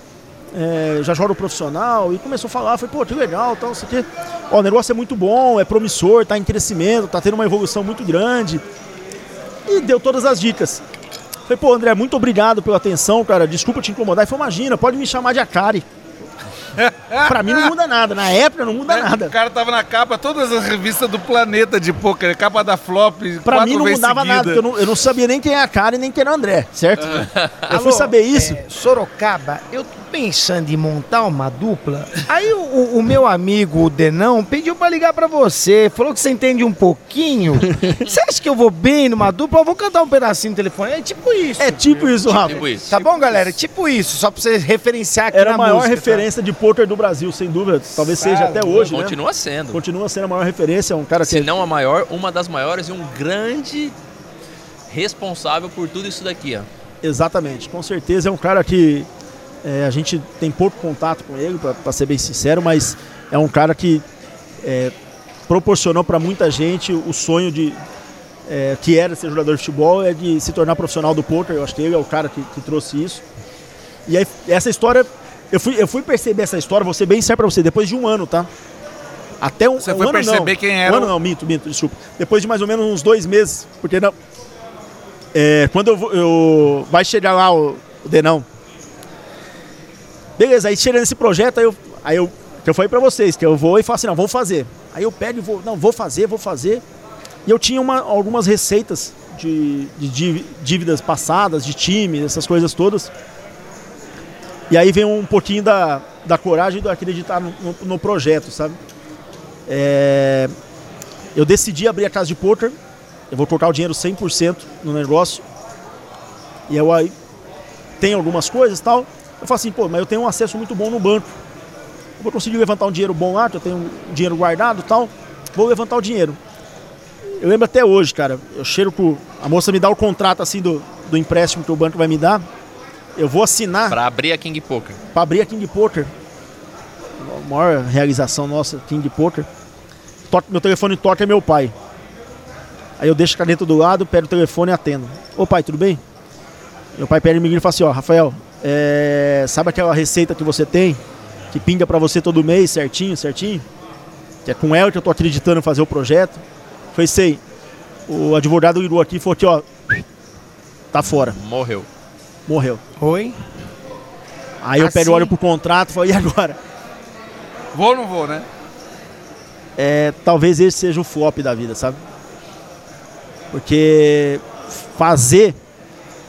É, já jogo profissional. E começou a falar, falei, pô, que legal, tal, isso aqui. Ó, o negócio é muito bom, é promissor, tá em crescimento, tá tendo uma evolução muito grande. E deu todas as dicas. Falei, pô, André, muito obrigado pela atenção, cara. Desculpa te incomodar. Ele falou, imagina, pode me chamar de Akari. pra mim não muda nada. Na época não muda O nada. cara tava na capa, todas as revistas do planeta de pôquer, capa da Flop, Pra mim não mudava seguida. nada, porque eu não, eu não sabia nem quem é a Akari nem quem era o André, certo? Eu fui saber isso. é, Sorocaba, eu pensando em montar uma dupla. Aí o, o- o meu amigo, o Denão, pediu pra ligar pra você. Falou que você entende um pouquinho. Você acha que eu vou bem numa dupla? Eu vou cantar um pedacinho no telefone. É tipo isso. É tipo isso, Rafa. Tipo isso. Tá bom, galera? Tipo isso, só pra você referenciar aqui Era na a maior música, tá? referência de poker do Brasil, sem dúvida. Talvez seja até hoje, né? Continua sendo. Continua sendo a maior referência. É um cara que Se não a maior, uma das maiores e um grande responsável por tudo isso daqui, ó. Exatamente, com certeza é um cara que é, a gente tem pouco contato com ele, para ser bem sincero, mas é um cara que é, proporcionou para muita gente o sonho de é, que era ser jogador de futebol, é de se tornar profissional do poker. Eu acho que ele é o cara que, que trouxe isso. E aí, essa história, eu fui, eu fui perceber essa história, vou ser bem sério para você, depois de um ano, tá? Até um, Você um foi ano perceber não. quem era Um ano não, minto, minto, desculpa. Depois de mais ou menos uns dois meses, porque não, é, quando eu, eu vai chegar lá o, o Denão. Beleza, aí chega nesse projeto, aí eu, aí eu, que eu falei pra vocês, que eu vou e falo assim, não, vou fazer. Aí eu pego e vou, não, vou fazer, vou fazer. E eu tinha uma- algumas receitas de, de dí- dívidas passadas, de time, essas coisas todas. E aí vem um pouquinho da, da coragem de acreditar no, no- no projeto, sabe? É, eu decidi abrir a casa de poker. Eu vou colocar o dinheiro 100% no negócio. E eu aí tem algumas coisas tal. Eu falo assim, pô, mas eu tenho um acesso muito bom no banco. Eu vou conseguir levantar um dinheiro bom lá, que eu tenho um dinheiro guardado e tal. Vou levantar o dinheiro. Eu lembro até hoje, cara. Eu cheiro pro. A moça me dá o contrato assim do, do empréstimo que o banco vai me dar. Eu vou assinar Pra abrir a King Poker. para abrir a King Poker. A maior realização nossa, King Poker. Toque, meu telefone toca é meu pai. Aí eu deixo a caneta do lado, pego o telefone e atendo. Ô pai, tudo bem? Meu pai pega e me liga e fala assim, ó, Rafael, é, sabe aquela receita que você tem? Que pinga para você todo mês, certinho, certinho? Que é com ela que eu tô acreditando em fazer o projeto. Foi sei. O advogado ligou aqui e falou que, ó, tá fora, Morreu. morreu. Oi? Aí eu Assim? pego e olho pro contrato e falo, e agora? Vou ou não vou, né? é, talvez esse seja o flop da vida, sabe? Porque fazer,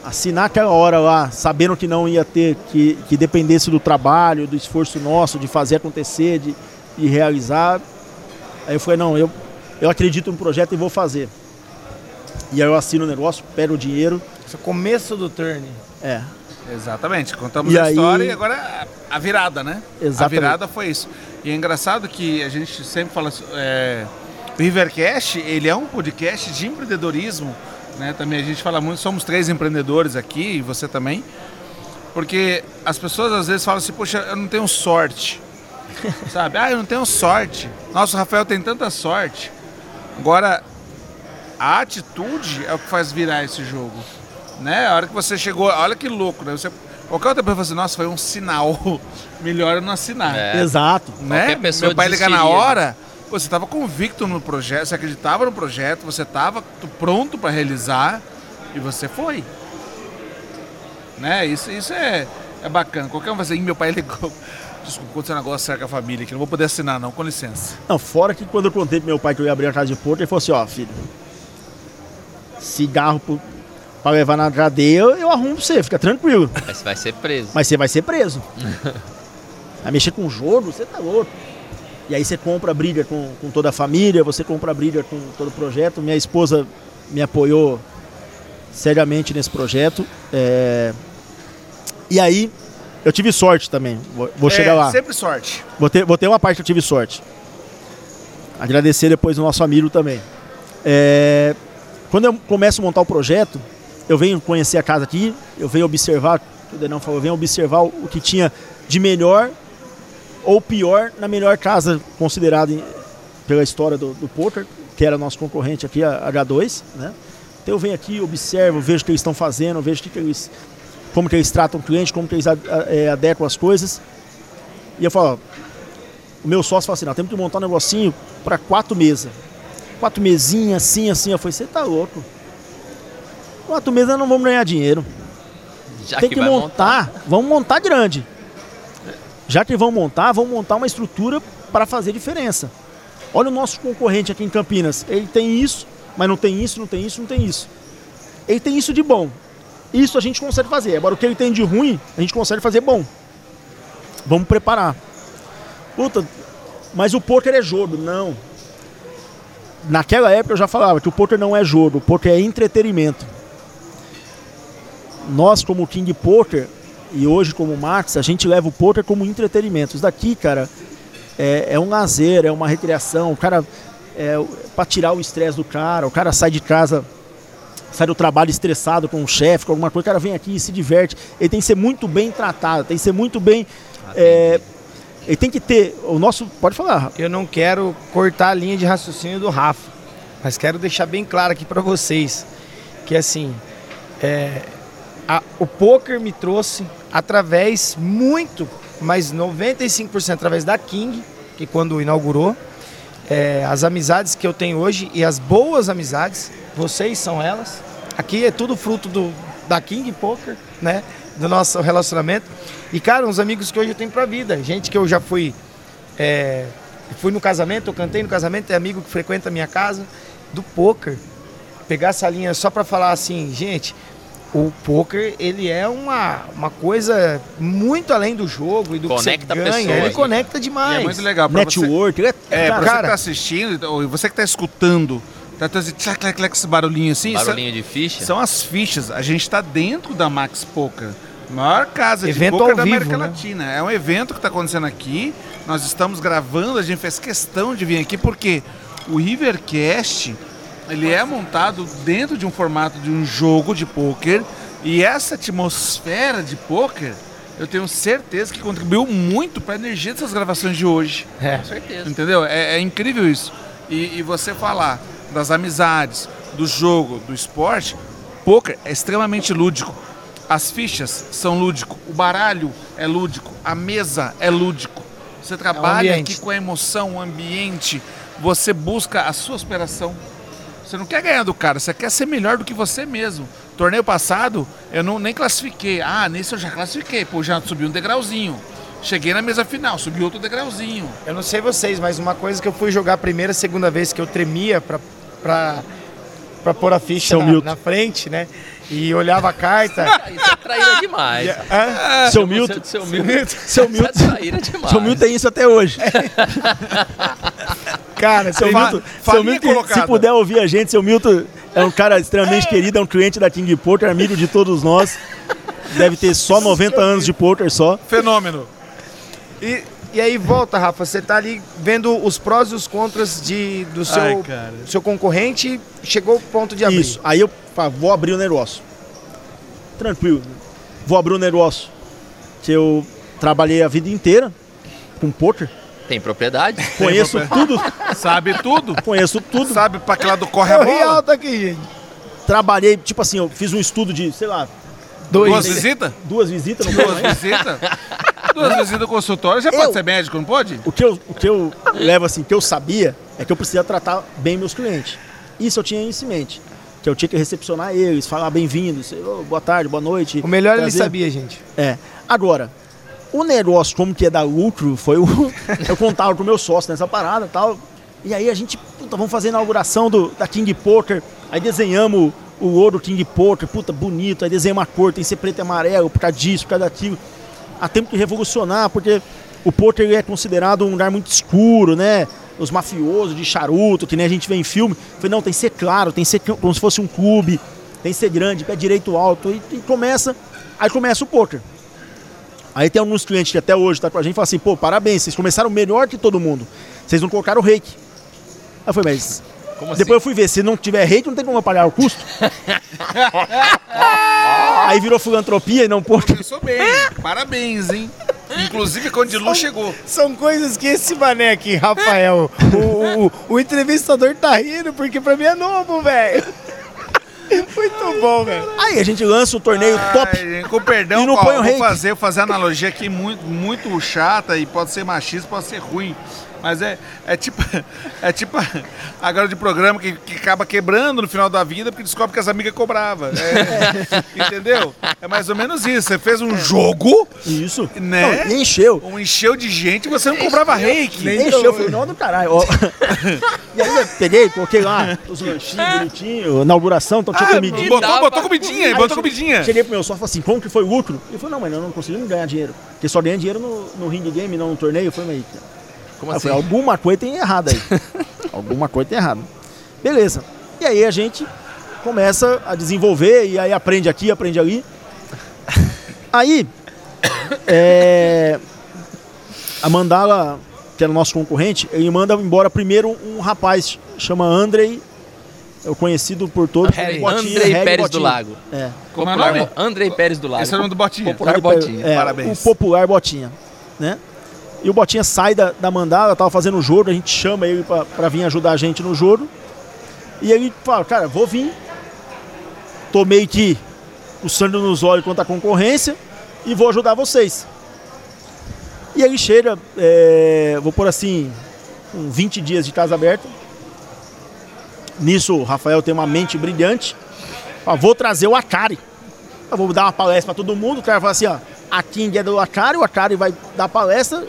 assinar aquela hora lá, sabendo que não ia ter, que, que dependesse do trabalho, do esforço nosso, de fazer acontecer, de, de realizar. Aí eu falei, não, eu, eu acredito no projeto e vou fazer. E aí eu assino o negócio, pego o dinheiro. Esse é o começo do turn. É, Exatamente, contamos E a aí- história e agora a- a virada, né? A Exatamente. virada foi isso. E é engraçado que a gente sempre fala. É, o Rivercast, ele é um podcast de empreendedorismo né? Também a gente fala muito, somos três empreendedores aqui, e você também. Porque as pessoas às vezes falam assim, poxa, eu não tenho sorte. Sabe? Ah, eu não tenho sorte. Nossa, o Rafael tem tanta sorte. Agora, a atitude é o que faz virar esse jogo. Né? A hora que você chegou, olha que louco, né? Você, qualquer outra pessoa fala assim, nossa, foi um sinal. Melhor eu não assinar. É. Exato. Né? Qualquer pessoa Meu pai ligar na hora, você estava convicto no projeto, você acreditava no projeto, você estava pronto para realizar e você foi. Né? Isso, isso é, é bacana. Qualquer um vai dizer, "Ih, meu pai ligou. Desculpa, aconteceu um negócio certo com a família, que não vou poder assinar, não, com licença. Não, fora que quando eu contei pro meu pai que eu ia abrir a casa de porto, ele falou assim, ó, filho, cigarro pro, pra levar na cadeia, eu, eu arrumo pra você, fica tranquilo. Mas vai ser preso. Mas você vai ser preso. Vai mexer com jogo, você tá louco. E aí você compra a briga com, com toda a família, você compra a briga com todo o projeto. Minha esposa me apoiou seriamente nesse projeto. é, E aí, eu tive sorte também. Vou, vou chegar É, lá. Sempre sorte. Vou ter, vou ter uma parte que eu tive sorte. Agradecer depois o nosso amigo também. É, quando eu começo a montar o projeto, eu venho conhecer a casa aqui, eu venho observar, o Denão falou, eu venho observar o que tinha de melhor ou pior na melhor casa considerada em- pela história do, do poker, que era nosso concorrente aqui, a H2, né? Então eu venho aqui, observo, vejo o que eles estão fazendo, vejo que que eles, como que eles tratam o cliente, como que eles é, adequam as coisas. E eu falo, ó, o meu sócio fala assim, temos que montar um negocinho para quatro mesas. Quatro mesinhas, assim, assim. Eu falei, você tá louco. Quatro mesas não vamos ganhar dinheiro. Já Tem que, vai montar, vamos montar grande. Já que vão montar, vamos montar uma estrutura para fazer diferença. Olha o nosso concorrente aqui em Campinas. Ele tem isso, mas não tem isso, não tem isso, não tem isso. Ele tem isso de bom. Isso a gente consegue fazer. Agora o que ele tem de ruim, a gente consegue fazer bom. Vamos preparar. Puta, mas o poker é jogo. Não. Naquela época eu já falava que o poker não é jogo, o poker é entretenimento. Nós, como King Poker, e hoje como Max, a gente leva o poker como entretenimento. Isso daqui, cara, é, é um lazer, é uma recreação. O cara, é, para tirar o estresse do cara, o cara sai de casa, sai do trabalho estressado com o chefe, com alguma coisa, o cara vem aqui e se diverte. Ele tem que ser muito bem tratado, tem que ser muito bem. é, ele tem que ter. O nosso. Pode falar, Rafa. Eu não quero cortar a linha de raciocínio do Rafa, mas quero deixar bem claro aqui para vocês que assim, é, a- o poker me trouxe através muito, mas 95% através da King, que quando inaugurou, é, as amizades que eu tenho hoje e as boas amizades, vocês são elas. Aqui é tudo fruto do, da King Poker, né? Do nosso relacionamento. E, cara, uns amigos que hoje eu tenho pra vida. Gente que eu já fui. é, fui no casamento, eu cantei no casamento, é amigo que frequenta a minha casa. Do poker. Pegar essa linha só pra falar assim, gente. O poker, ele é uma, uma coisa muito além do jogo e do Conecta que você ganha. pessoas, Ele né? conecta E demais. é muito legal. Você, Network. ele é, cara, pra você que tá assistindo, ou você que tá escutando, tá trazendo tlac, tlac, tlac, esse barulhinho assim. isso é- Barulhinho de ficha. São as fichas. A gente está dentro da Max Poker. Maior casa Evento de poker da vivo, América né? Latina. É um evento que está acontecendo aqui. Nós estamos gravando, a gente fez questão de vir aqui porque o Rivercast ele é montado dentro de um formato de um jogo de poker e essa atmosfera de poker eu tenho certeza que contribuiu muito para a energia dessas gravações de hoje. É. Com certeza. Entendeu? É, é incrível isso. E, e você falar das amizades, do jogo, do esporte, poker é extremamente lúdico. As fichas são lúdico, o baralho é lúdico, a mesa é lúdico. Você trabalha ambiente. aqui com a emoção, o ambiente, você busca a sua superação. Você não quer ganhar do cara, você quer ser melhor do que você mesmo. Torneio passado, eu não, nem classifiquei. Ah, nesse eu já classifiquei, pô, já subi um degrauzinho. Cheguei na mesa final, subi outro degrauzinho. Eu não sei vocês, mas uma coisa que eu fui jogar a primeira, segunda vez que eu tremia pra, pra, pra pôr a ficha Seu na, Milton. na frente, né? E olhava a carta. Ah, Isso é traíra demais. Hã? Seu Milton. Seu Milton. Seu Milton. Isso é traíra demais. Seu Milton tem isso até hoje. Cara, Seu Milton, seu Milton, se puder ouvir a gente, seu Milton é um cara extremamente querido, é um cliente da King Poker, amigo de todos nós. Deve ter só 90 anos de poker só. Fenômeno. E, e aí volta, Rafa, você tá ali vendo os prós e os contras de, do seu, Ai, seu concorrente, chegou o ponto de abrir. Isso. Aí eu Fala, vou abrir o negócio. Tranquilo. Vou abrir o negócio. Que eu trabalhei a vida inteira com poker. Tem propriedade? Conheço tudo. Sabe tudo? Conheço tudo. Sabe pra que lado corre a Eu ri bola? alto aqui, gente. Trabalhei, tipo assim, eu fiz um estudo de, sei lá, Duas visitas? duas visitas no Duas visitas? Duas visitas no consultório. Já Eu- pode ser médico, não pode? O que, eu, o que eu levo assim, o que eu sabia é que eu precisava tratar bem meus clientes. Isso eu tinha isso em mente. Que eu tinha que recepcionar eles, falar bem-vindos, "Ô, boa tarde, boa noite. O melhor ele prazer." sabia, gente. É. Agora, o negócio, como que é dar lucro, foi o. eu contava com o meu sócio nessa parada e tal. E aí a gente, puta, vamos fazer a inauguração do, da King Poker. Aí desenhamos o ouro King Poker, puta, bonito. Aí desenhamos a cor, tem que ser preto e amarelo, por causa disso, por causa daquilo. Há tempo que revolucionar, porque o poker é considerado um lugar muito escuro, né? Os mafiosos de charuto, que nem a gente vê em filme. Falei, não, tem que ser claro, tem que ser como se fosse um clube, tem que ser grande, pé direito alto. E, e começa, aí começa o poker. Aí tem alguns clientes que até hoje tá com a gente e falam assim, pô, parabéns, vocês começaram melhor que todo mundo. Vocês não colocaram o reiki. Aí eu falei, mas. Como assim? Depois eu fui ver, se não tiver reiki, não tem como pagar o custo. Aí virou filantropia e não poker. Pensou bem. Parabéns, hein? Inclusive quando de luz chegou. São coisas que esse mané aqui, Rafael, o, o, o entrevistador tá rindo, porque pra mim é novo, velho. Muito bom, velho. Aí a gente lança o torneio top. Ai, gente, com perdão, E não Paulo, põe o vou reiki. fazer, vou fazer analogia aqui muito, muito chata e pode ser machista, pode ser ruim. Mas é, é tipo é tipo a garota de programa que, que acaba quebrando no final da vida porque descobre que as amigas cobravam. É, entendeu? É mais ou menos isso. Você fez um jogo, Isso. Né? Não, e encheu. um encheu de gente e você não cobrava reiki. Encheu, foi não do caralho. e aí eu peguei, coloquei lá os lanchinhos bonitinhos, inauguração, então tinha Ah, comidinha. botou, botou comidinha, Aí botou eu comidinha. Cheguei pro meu sócio e falei assim, como que foi o lucro? Ele falou, não, mas eu não conseguimos ganhar dinheiro. Porque só ganha dinheiro no, no ring game, não no torneio. Eu falei, mas Como assim? falei, alguma coisa tem errado aí. alguma coisa tem errado. Beleza. E aí a gente começa a desenvolver e aí aprende aqui, aprende ali. Aí, é, a Mandala, que era o nosso concorrente, ele manda embora primeiro um rapaz, chama Andrei, é o conhecido por todos. Harry- como Botinha, Andrei Harry Pérez do Botinha. Lago. É. Como é o Popular, nome? Andrei Pérez do Lago. Esse é o nome do Botinha. Popular Botinha. É, Parabéns. O popular Botinha, né? E o Botinha sai da, da mandala, tava fazendo o jogo, a gente chama ele pra vir ajudar a gente no jogo. E ele fala, cara, vou vir. Tô meio que o sangue nos olhos contra a concorrência e vou ajudar vocês. E ele chega, é, vou pôr assim, com 20 dias de casa aberta. Nisso, o Rafael tem uma mente brilhante. Fala, vou trazer o Akari. Eu vou dar uma palestra pra todo mundo. O cara fala assim, ó, a King é do Akari, o Akari vai dar palestra,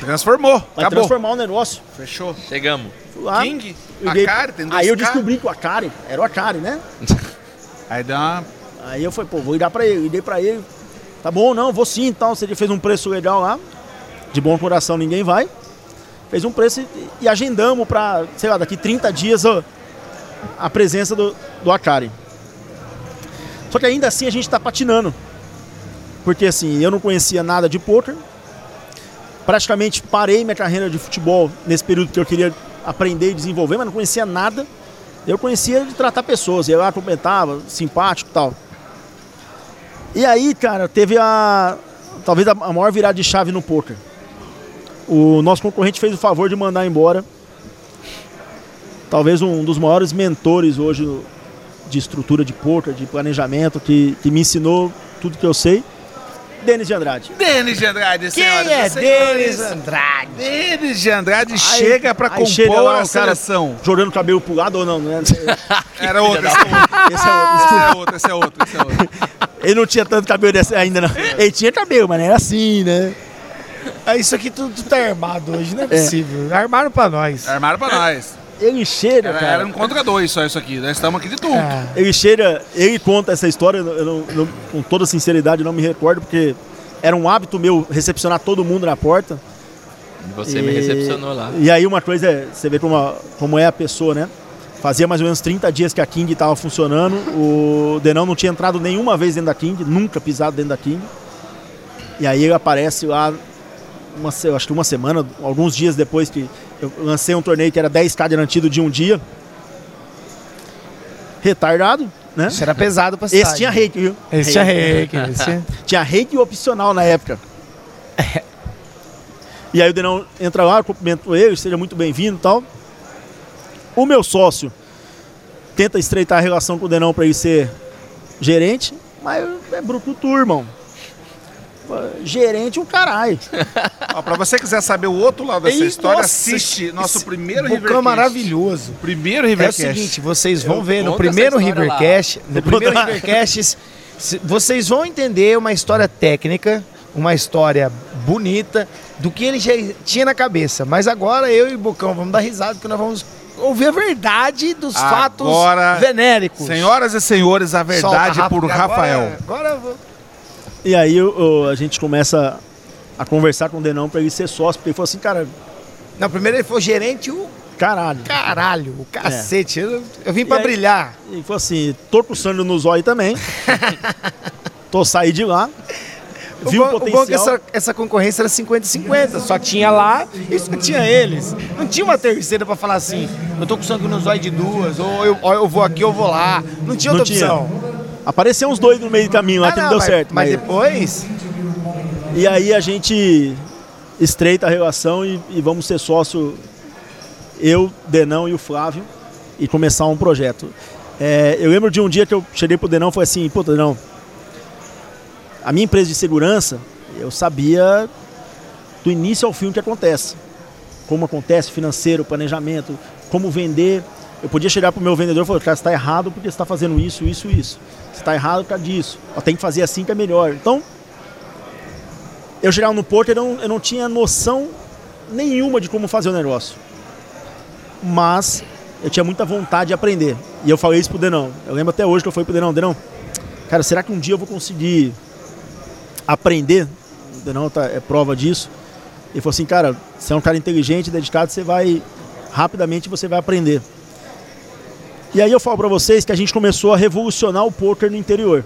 Transformou. vai Acabou. transformar o negócio. Fechou. Chegamos. Lá, King, dei- Akari, tem dois Aí eu descobri que o Akari era o Akari, né? Aí dá uma Aí eu falei, pô, vou ligar pra ele. Liguei pra ele. Tá bom, não, vou sim, então. Se ele fez um preço legal lá, de bom coração ninguém vai. Fez um preço e, e agendamos pra, sei lá, daqui 30 dias ó, a presença do, do Akari. Só que ainda assim a gente tá patinando. Porque assim, eu não conhecia nada de poker. Praticamente parei minha carreira de futebol nesse período que eu queria aprender e desenvolver, mas não conhecia nada. Eu conhecia de tratar pessoas, ia lá, cumprimentava, simpático e tal. E aí, cara, teve a. Talvez a a maior virada de chave no poker. O nosso concorrente fez o favor de mandar embora. Talvez um dos maiores mentores hoje de estrutura de poker, de planejamento, que, que me ensinou tudo que eu sei. Denis de Andrade. Denis de Andrade, Quem senhoras é e senhores. Denis Andrade? Denis de Andrade Aí- chega pra chega compor lá, a seleção. Jogando o cabelo pro lado ou não, né? Era outro, esse é outro. Esse é outro. Esse é outro, esse é outro, é. Ele não tinha tanto cabelo desse ainda, não. Ele tinha cabelo, mas não era assim, né? Ah, isso aqui tudo, tudo tá armado hoje, não é possível. Armaram pra nós. Armaram pra nós. Ele cheira, Era, cara. era um contra dois só isso aqui. Nós estamos aqui de tudo. Ah, Ele cheira, ele conta essa história, eu não- não- com toda sinceridade eu não me recordo, porque era um hábito meu recepcionar todo mundo na porta. Você me E- recepcionou lá. E aí uma coisa é, você vê como, a- como é a pessoa, né? Fazia mais ou menos 30 dias que a King estava funcionando, o Denão não tinha entrado nenhuma vez dentro da King, nunca pisado dentro da King. E aí ele aparece lá, uma, acho que uma semana, alguns dias depois que eu lancei um torneio que era 10k garantido de um dia. Retardado, né? Isso era pesado pra cidade. Esse tinha reiki, viu? Esse tinha reiki. esse tinha- Tinha reiki opcional na época. E aí o Denão entra lá, cumprimento ele, seja muito bem-vindo e tal. O meu sócio tenta estreitar a relação com o Denão para ele ser gerente, mas é brucutu, irmão. Gerente o caralho. Ó, pra você quiser saber o outro lado dessa Ei, história, nossa, assiste nosso esse primeiro Rivercast. maravilhoso. Primeiro É o Rivercast. seguinte, vocês vão ver no primeiro história lá. Rivercast, no primeiro Rivercast, vocês vão entender uma história técnica, uma história bonita do que ele já tinha na cabeça. Mas agora eu e o Bocão vamos dar risada porque nós vamos ouvir a verdade dos fatos Agora, venéricos. Senhoras e senhores, a verdade Solta, por Rafa, Rafael. Agora, agora eu vou. E aí o- o- a gente começa a conversar com o Denão para ele ser sócio, porque ele falou assim, cara, Não, primeiro ele foi gerente, o caralho. caralho, o cacete. Eu, eu vim aí- brilhar. Ele falou assim, tô com sangue no zóio também. tô saí de lá. O Viu o, bom, o potencial. bom é que essa, essa concorrência era 50-50, só tinha lá e só tinha eles. Não tinha uma terceira pra falar assim, eu tô com sangue no zóio de duas, ou eu, ou eu vou aqui ou vou lá. Não tinha Não outra tinha. Apareceu uns dois no meio do caminho lá Ah, que não, não, deu mas, certo. Mas mas- depois, E aí a gente estreita a relação e, e vamos ser sócio, eu, Denão e o Flávio, e começar um projeto. É, eu lembro de um dia que eu cheguei pro Denão e falei assim, pô, Denão, a minha empresa de segurança, eu sabia do início ao fim o que acontece. Como acontece, financeiro, planejamento, como vender. Eu podia chegar pro meu vendedor e falar, cara, você está errado porque você está fazendo isso, isso, isso. Você está errado por causa disso. Tem que fazer assim que é melhor. Então, eu chegava no Porto eu não, eu não tinha noção nenhuma de como fazer o negócio. Mas eu tinha muita vontade de aprender. E eu falei isso pro Denão. Eu lembro até hoje que eu falei pro Denão, Denão, cara, será que um dia eu vou conseguir aprender? O Denão tá, é prova disso. Ele falou assim, cara, você é um cara inteligente, dedicado, você vai rapidamente você vai aprender. E aí eu falo para vocês que a gente começou a revolucionar o poker no interior.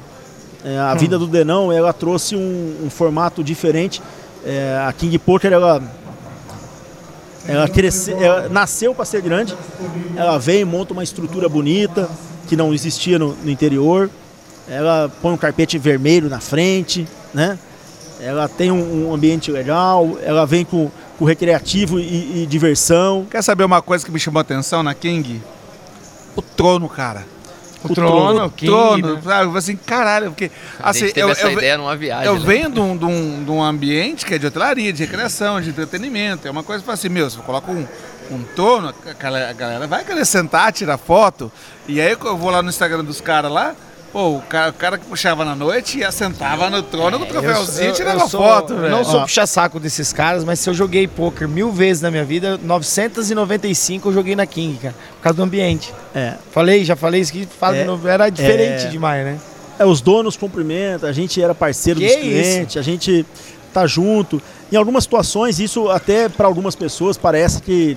É, a vida do Denão, ela trouxe um, um formato diferente. É, a King Poker, ela, ela, cresce, ela nasceu para ser grande. Ela vem monta uma estrutura bonita que não existia no, no interior. Ela põe um carpete vermelho na frente, né? Ela tem um, um ambiente legal. Ela vem com, com recreativo e, e diversão. Quer saber uma coisa que me chamou a atenção na King? O trono, cara. o trono, O King, trono, né? sabe? Assim, caralho, porque. Assim, eu, essa eu, ideia numa viagem. eu né? venho de um, de, um, de um ambiente que é de hotelaria, de recreação, de entretenimento. É uma coisa que fala assim, meu, se eu coloco um, um trono, a galera- a galera vai querer sentar, tirar foto. E aí eu vou lá no Instagram dos caras lá, pô, o cara, o cara que puxava na noite ia sentava no trono com o troféuzinho e tirava sou- foto, velho. Não sou puxa-saco desses caras, mas se eu joguei poker mil vezes na minha vida, 995 eu joguei na King, cara. Por causa do ambiente. É, Falei, já falei isso aqui, fala É, de novo, era diferente é. demais, né? É, os donos cumprimentam, a gente era parceiro Que dos isso? clientes, a gente tá junto. Em algumas situações, isso até para algumas pessoas parece que,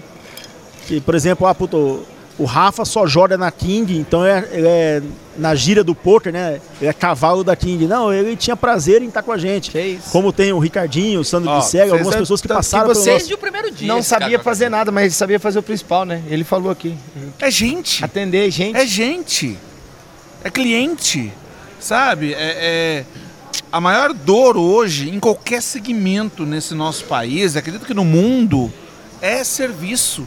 que por exemplo, ah, puto, o Rafa só joga na King, então é, ele é na gira do poker, né? Ele é cavalo da King. Não, ele tinha prazer em estar com a gente. Que isso. Como tem o Ricardinho, o Sandro Ó, de Cega, algumas pessoas que que passaram pelo vocês- nosso... Desde o primeiro dia. Não sabia cara fazer nada, mas ele sabia fazer o principal, né? Ele falou aqui. É gente. Atender gente. É gente. É cliente. Sabe? É, é- A maior dor hoje, em qualquer segmento nesse nosso país, acredito que no mundo, é serviço.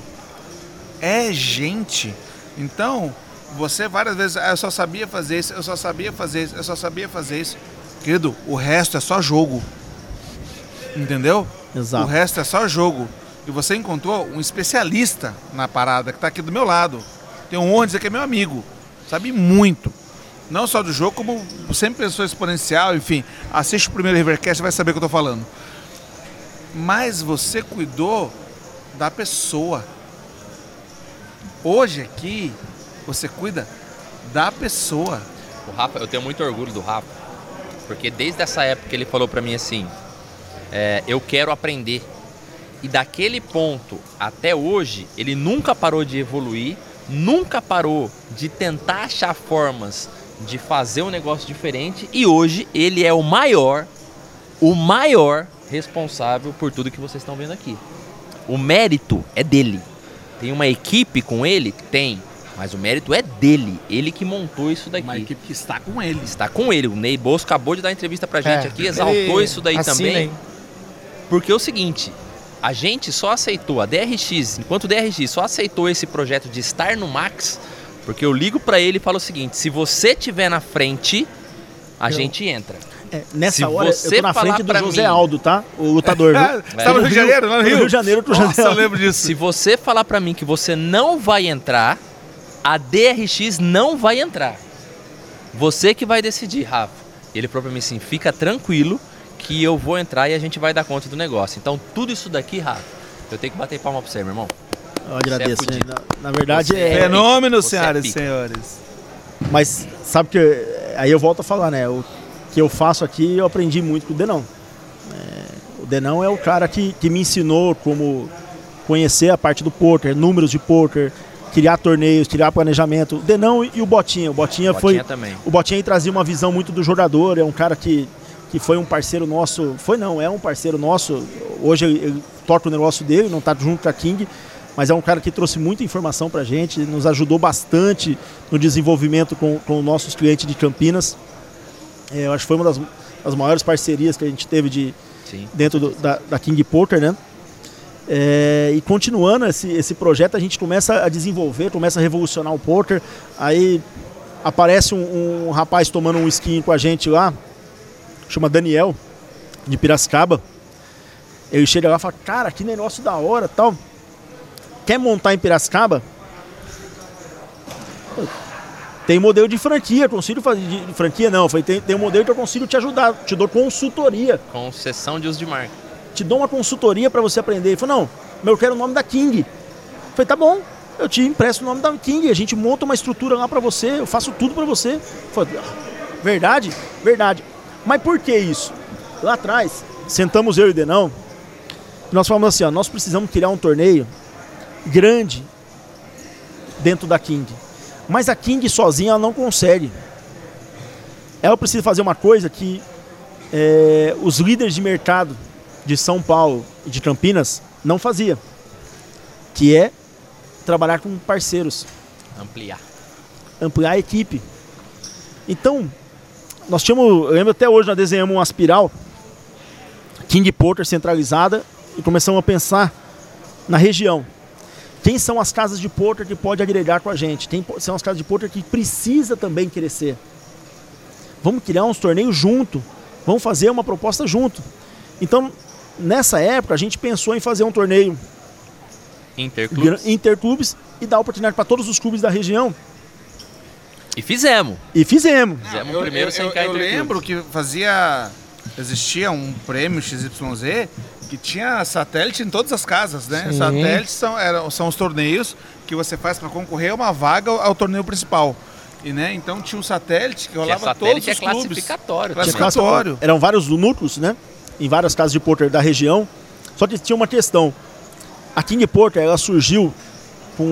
É gente. Então, você várias vezes, ah, eu só sabia fazer isso, eu só sabia fazer isso, eu só sabia fazer isso. Querido, o resto é só jogo. Entendeu? Exato. O resto é só jogo. E você encontrou um especialista na parada que está aqui do meu lado. Honra de dizer que é meu amigo. Sabe muito. Não só do jogo, como sempre pensou exponencial, enfim. Assiste o primeiro Rivercast e vai saber o que eu estou falando. Mas você cuidou da pessoa. Hoje aqui, você cuida da pessoa. O Rafa, eu tenho muito orgulho do Rafa, porque desde essa época ele falou pra mim assim: é, eu quero aprender. E daquele ponto até hoje, ele nunca parou de evoluir, nunca parou de tentar achar formas de fazer um negócio diferente. E hoje ele é o maior, o maior responsável por tudo que vocês estão vendo aqui. O mérito é dele. Tem uma equipe com ele? Tem. Mas o mérito é dele. Ele que montou isso daqui. Uma equipe que está com ele. Está com ele. O Ney Bosco acabou de dar entrevista pra gente É, aqui, exaltou isso daí assina também. aí. Porque é o seguinte, a gente só aceitou a DRX, enquanto o DRX só aceitou esse projeto de estar no Max, porque eu ligo pra ele e falo o seguinte: se você tiver na frente, a gente entra. É, nessa Se hora, eu você tô na falar frente do José mim- Aldo, tá? O lutador, viu? Você estava no Rio de Janeiro, lá no Rio? Rio de Janeiro, Nossa, Janeiro. eu lembro disso. Se você falar pra mim que você não vai entrar, a DRX não vai entrar. Você que vai decidir, Rafa. Ele falou pra mim assim: fica tranquilo que eu vou entrar e a gente vai dar conta do negócio. Então, tudo isso daqui, Rafa, eu tenho que bater palma pra você, meu irmão. Eu agradeço. É na, na verdade, Você é, é Fenômeno, é senhoras e senhores. Mas sabe que aí eu volto a falar, né? O que eu faço aqui eu aprendi muito com o Denão. É, o Denão é o cara que, que me ensinou como conhecer a parte do poker, números de poker, criar torneios, criar planejamento. O Denão e o Botinha. O Botinha, foi Botinha também. o Botinha trazia uma visão muito do jogador, é um cara que, que foi um parceiro nosso, foi não, é um parceiro nosso. Hoje ele, ele toca o negócio dele, não está junto com a King, mas é um cara que trouxe muita informação pra gente, nos ajudou bastante no desenvolvimento com, com nossos clientes de Campinas. É, eu acho que foi uma das, das maiores parcerias que a gente teve de, Sim. dentro do- da, da King Poker, né? É, e continuando esse, esse projeto, a gente começa a desenvolver, começa a revolucionar o poker. Aí aparece um, um rapaz tomando um skin com a gente lá, chama Daniel, de Piracicaba. Ele chega lá e fala, cara, que negócio da hora tal. Quer montar em Piracicaba? Tem modelo de franquia, consigo fazer de, franquia não, falei, tem, tem um modelo que eu consigo te ajudar, te dou consultoria Com sessão de uso de marca. te dou uma consultoria para você aprender. Ele falou, não, mas eu quero o nome da King. Eu falei, tá bom, eu te empresto o nome da King, a gente monta uma estrutura lá para você, eu faço tudo para você. Eu falei, "Ah, verdade? Verdade. Mas por que isso? Lá atrás, sentamos eu e o Denão, e nós falamos assim, ó, nós precisamos criar um torneio grande dentro da King. Mas a King sozinha ela não consegue. Ela precisa fazer uma coisa que é, os líderes de mercado de São Paulo e de Campinas não fazia, que é trabalhar com parceiros, Ampliar. ampliar a equipe. Então, nós tínhamos, eu lembro até hoje, nós desenhamos uma espiral King Poker centralizada e começamos a pensar na região. Quem são as casas de poker que pode agregar com a gente? Quem são as casas de poker que precisa também crescer? Vamos criar uns torneios junto. Vamos fazer uma proposta junto. Então, nessa época, a gente pensou em fazer um torneio Interclubes. e dar oportunidade para todos os clubes da região. E fizemos. E fizemos. Fizemos eu, o primeiro eu, sem eu, cair eu interclubes. lembro que fazia. Existia um prêmio XYZ que tinha satélite em todas as casas, né? Sim. Satélites são, eram, são os torneios que você faz para concorrer a uma vaga ao, torneio principal. E, né, então tinha um satélite que é rolava satélite todos é os clubes. classificatório. Classificatório. Eram vários núcleos, né? Em várias casas de poker da região. Só que tinha uma questão. A King Poker ela surgiu com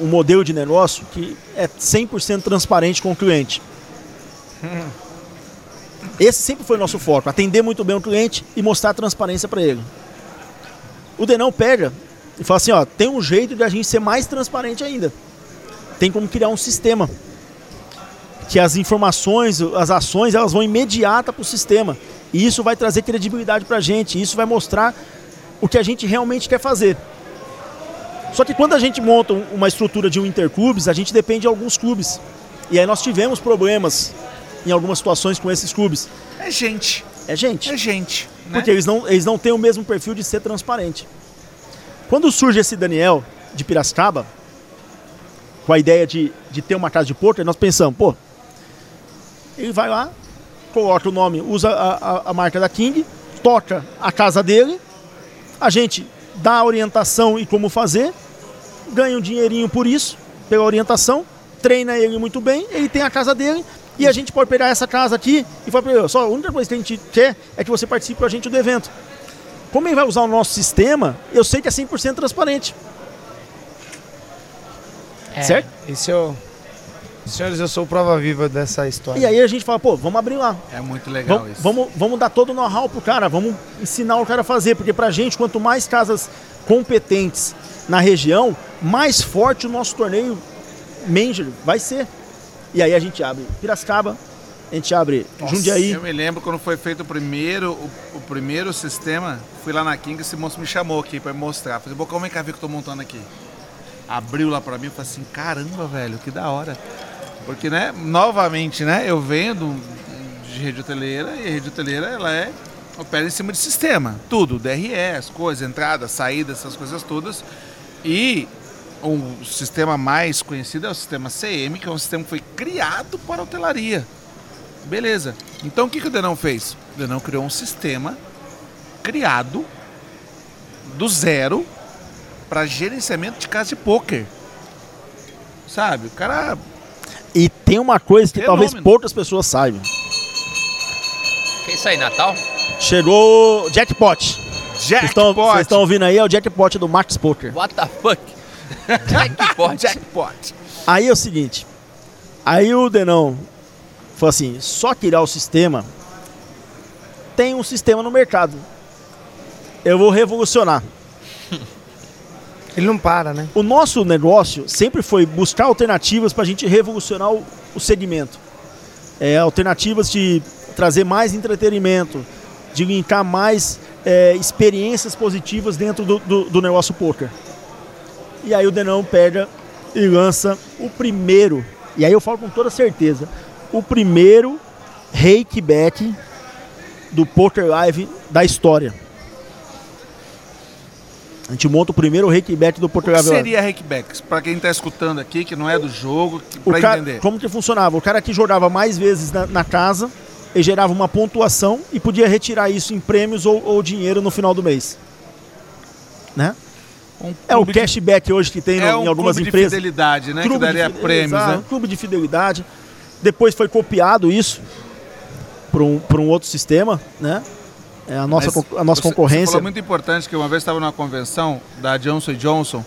um modelo de negócio que é 100% transparente com o cliente. Esse sempre foi o nosso foco, atender muito bem o cliente e mostrar a transparência para ele. O Denão pega e fala assim, ó, tem um jeito de a gente ser mais transparente ainda. Tem como criar um sistema que as informações, as ações, elas vão imediata para o sistema. E isso vai trazer credibilidade para a gente. Isso vai mostrar o que a gente realmente quer fazer. Só que quando a gente monta um- uma estrutura de um interclubes, a gente depende de alguns clubes. E aí nós tivemos problemas em algumas situações com esses clubes. É gente. É gente. É gente. Né? Porque eles não, eles não têm o mesmo perfil de ser transparente. Quando surge esse Daniel de Piracicaba, com a ideia de, de ter uma casa de poker, nós pensamos, pô, ele vai lá, coloca o nome, usa a, a- a marca da King, toca a casa dele, a gente dá a orientação e como fazer, ganha um dinheirinho por isso, pela orientação, treina ele muito bem, ele tem a casa dele, e a gente pode pegar essa casa aqui e falar para ele, só a única coisa que a gente quer é que você participe com a gente do evento. Como ele vai usar o nosso sistema, eu sei que é 100% transparente. É, Certo? Isso eu. Senhores, eu sou prova viva dessa história. E aí a gente fala, pô, vamos abrir lá. É muito legal Vamos, isso. vamos, vamos dar todo o know-how pro cara, vamos ensinar o cara a fazer, porque pra gente, quanto mais casas competentes na região, mais forte o nosso torneio Major, vai ser. E aí a gente abre Piracicaba, a gente abre Jundiaí. Eu me lembro quando foi feito o primeiro, o, o primeiro sistema, fui lá na King e esse moço me chamou aqui me mostrar. Falei, Bocão, vem cá ver o que eu tô montando aqui. Abriu lá pra mim e falei assim, caramba, velho, que da hora. Porque, né, novamente, né, eu venho do- de rede hoteleira e a rede hoteleira, ela é, opera em cima de sistema. Tudo, DRE, as coisas, entrada, saída, essas coisas todas. E o sistema mais conhecido é o sistema CM, que é um sistema que foi criado para a hotelaria. Beleza. Então o que, que o Denão fez? O Denão criou um sistema criado do zero para gerenciamento de casa de pôquer. Sabe? O cara. E tem uma coisa que Fenômeno. talvez poucas pessoas saibam. Que é isso aí, Natal? Chegou jackpot. Vocês estão Jackpot! vocês estão ouvindo aí, é o jackpot do Max Poker. What the fuck? Jackpot. Jackpot! Aí é o seguinte. Aí o Denão falou assim: só tirar o sistema. Tem um sistema no mercado. Eu vou revolucionar. Ele não para, né? O nosso negócio sempre foi buscar alternativas para a gente revolucionar o, o segmento. É, alternativas de trazer mais entretenimento, de linkar mais é, experiências positivas dentro do, do, do negócio poker. E aí o Denão pega e lança o primeiro, e aí eu falo com toda certeza, o primeiro rake bet do Poker Live da história. A gente monta o primeiro rake bet do O Poker que Live. seria Hackbacks? Para quem está escutando aqui, que não é do jogo, O para entender. como que funcionava? O cara que jogava mais vezes na, na casa, ele gerava uma pontuação e podia retirar isso em prêmios ou, ou dinheiro no final do mês. Né? Um É o clube de- cashback hoje que tem no- é um em algumas clube empresas. de fidelidade, né? que de daria fide- prêmios, Exato, né? Clube de fidelidade. Depois foi copiado isso para um, pra um outro sistema, né? É a nossa, Mas a nossa você- Você concorrência. falou muito importante que uma vez estava numa convenção da Johnson Johnson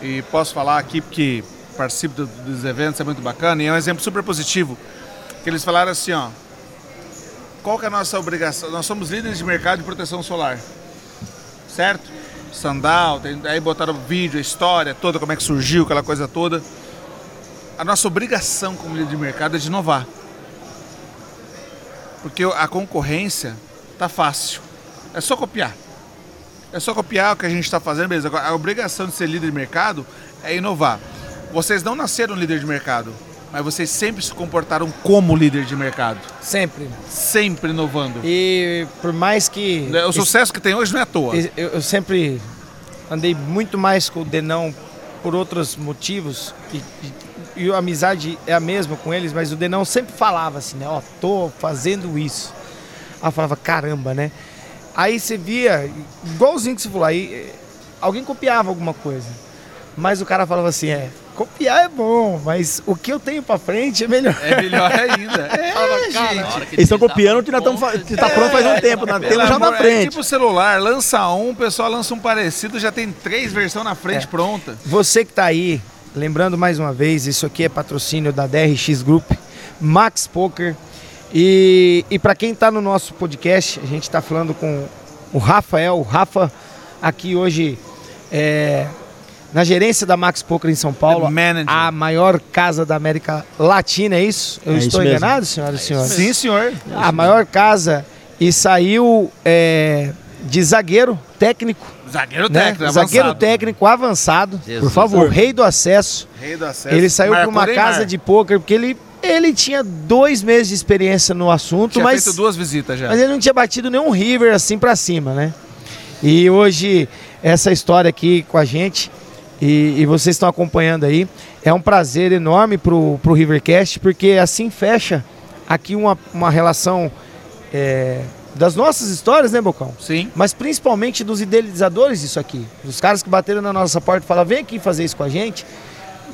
e posso falar aqui porque participo do- dos eventos, é muito bacana e é um exemplo super positivo. Que eles falaram assim, ó, qual que é a nossa obrigação? Nós somos líderes de mercado de proteção solar, certo? Sandal, tem- aí botaram vídeo, a história toda, como é que surgiu, aquela coisa toda. A nossa obrigação como líder de mercado é de inovar. Porque a concorrência tá fácil. É só copiar. É só copiar o que a gente está fazendo, beleza. A obrigação de ser líder de mercado é inovar. Vocês não nasceram líder de mercado, mas vocês sempre se comportaram como líder de mercado. Sempre. Sempre inovando. E por mais que. O sucesso que tem hoje não é à toa. Eu, sempre andei muito mais com o Denão por outros motivos e, e- e a amizade é a mesma com eles, mas o Denão sempre falava assim, né? Ó, tô fazendo isso. Aí eu falava, caramba, né? Aí você via, igualzinho que você falou, aí eh, alguém copiava alguma coisa. Mas o cara falava assim, é, copiar é bom, mas o que eu tenho pra frente é melhor. É melhor ainda. É, hora gente. Eles estão copiando que nós estamos tá pronto faz um tempo, nós Pelo temos já na É frente. tipo celular, lança um, o pessoal lança um parecido, já tem três versões na frente É. pronta. Você que tá aí, lembrando mais uma vez, isso aqui é patrocínio da DRX Group, Max Poker. E, e para quem tá no nosso podcast, a gente tá falando com o Rafael. O Rafa aqui hoje é na gerência da Max Poker em São Paulo. A maior casa da América Latina, é isso? Eu É isso estou mesmo. enganado, senhoras e senhores? Sim, senhor. A maior casa e saiu é, de zagueiro técnico, Zagueiro né? técnico, zagueiro avançado. técnico avançado, Jesus. por favor, o rei do acesso. Rei do acesso. Ele saiu para uma casa de pôquer porque ele, ele tinha dois meses de experiência no assunto, Tinha mas, feito duas visitas já. mas ele não tinha batido nenhum river assim para cima, né? E hoje essa história aqui com a gente e, e vocês estão acompanhando aí é um prazer enorme pro, pro Rivercast porque assim fecha aqui uma, uma relação é, das nossas histórias, né, Bocão? Sim. mas principalmente dos idealizadores disso aqui. Dos caras que bateram na nossa porta e falaram, vem aqui fazer isso com a gente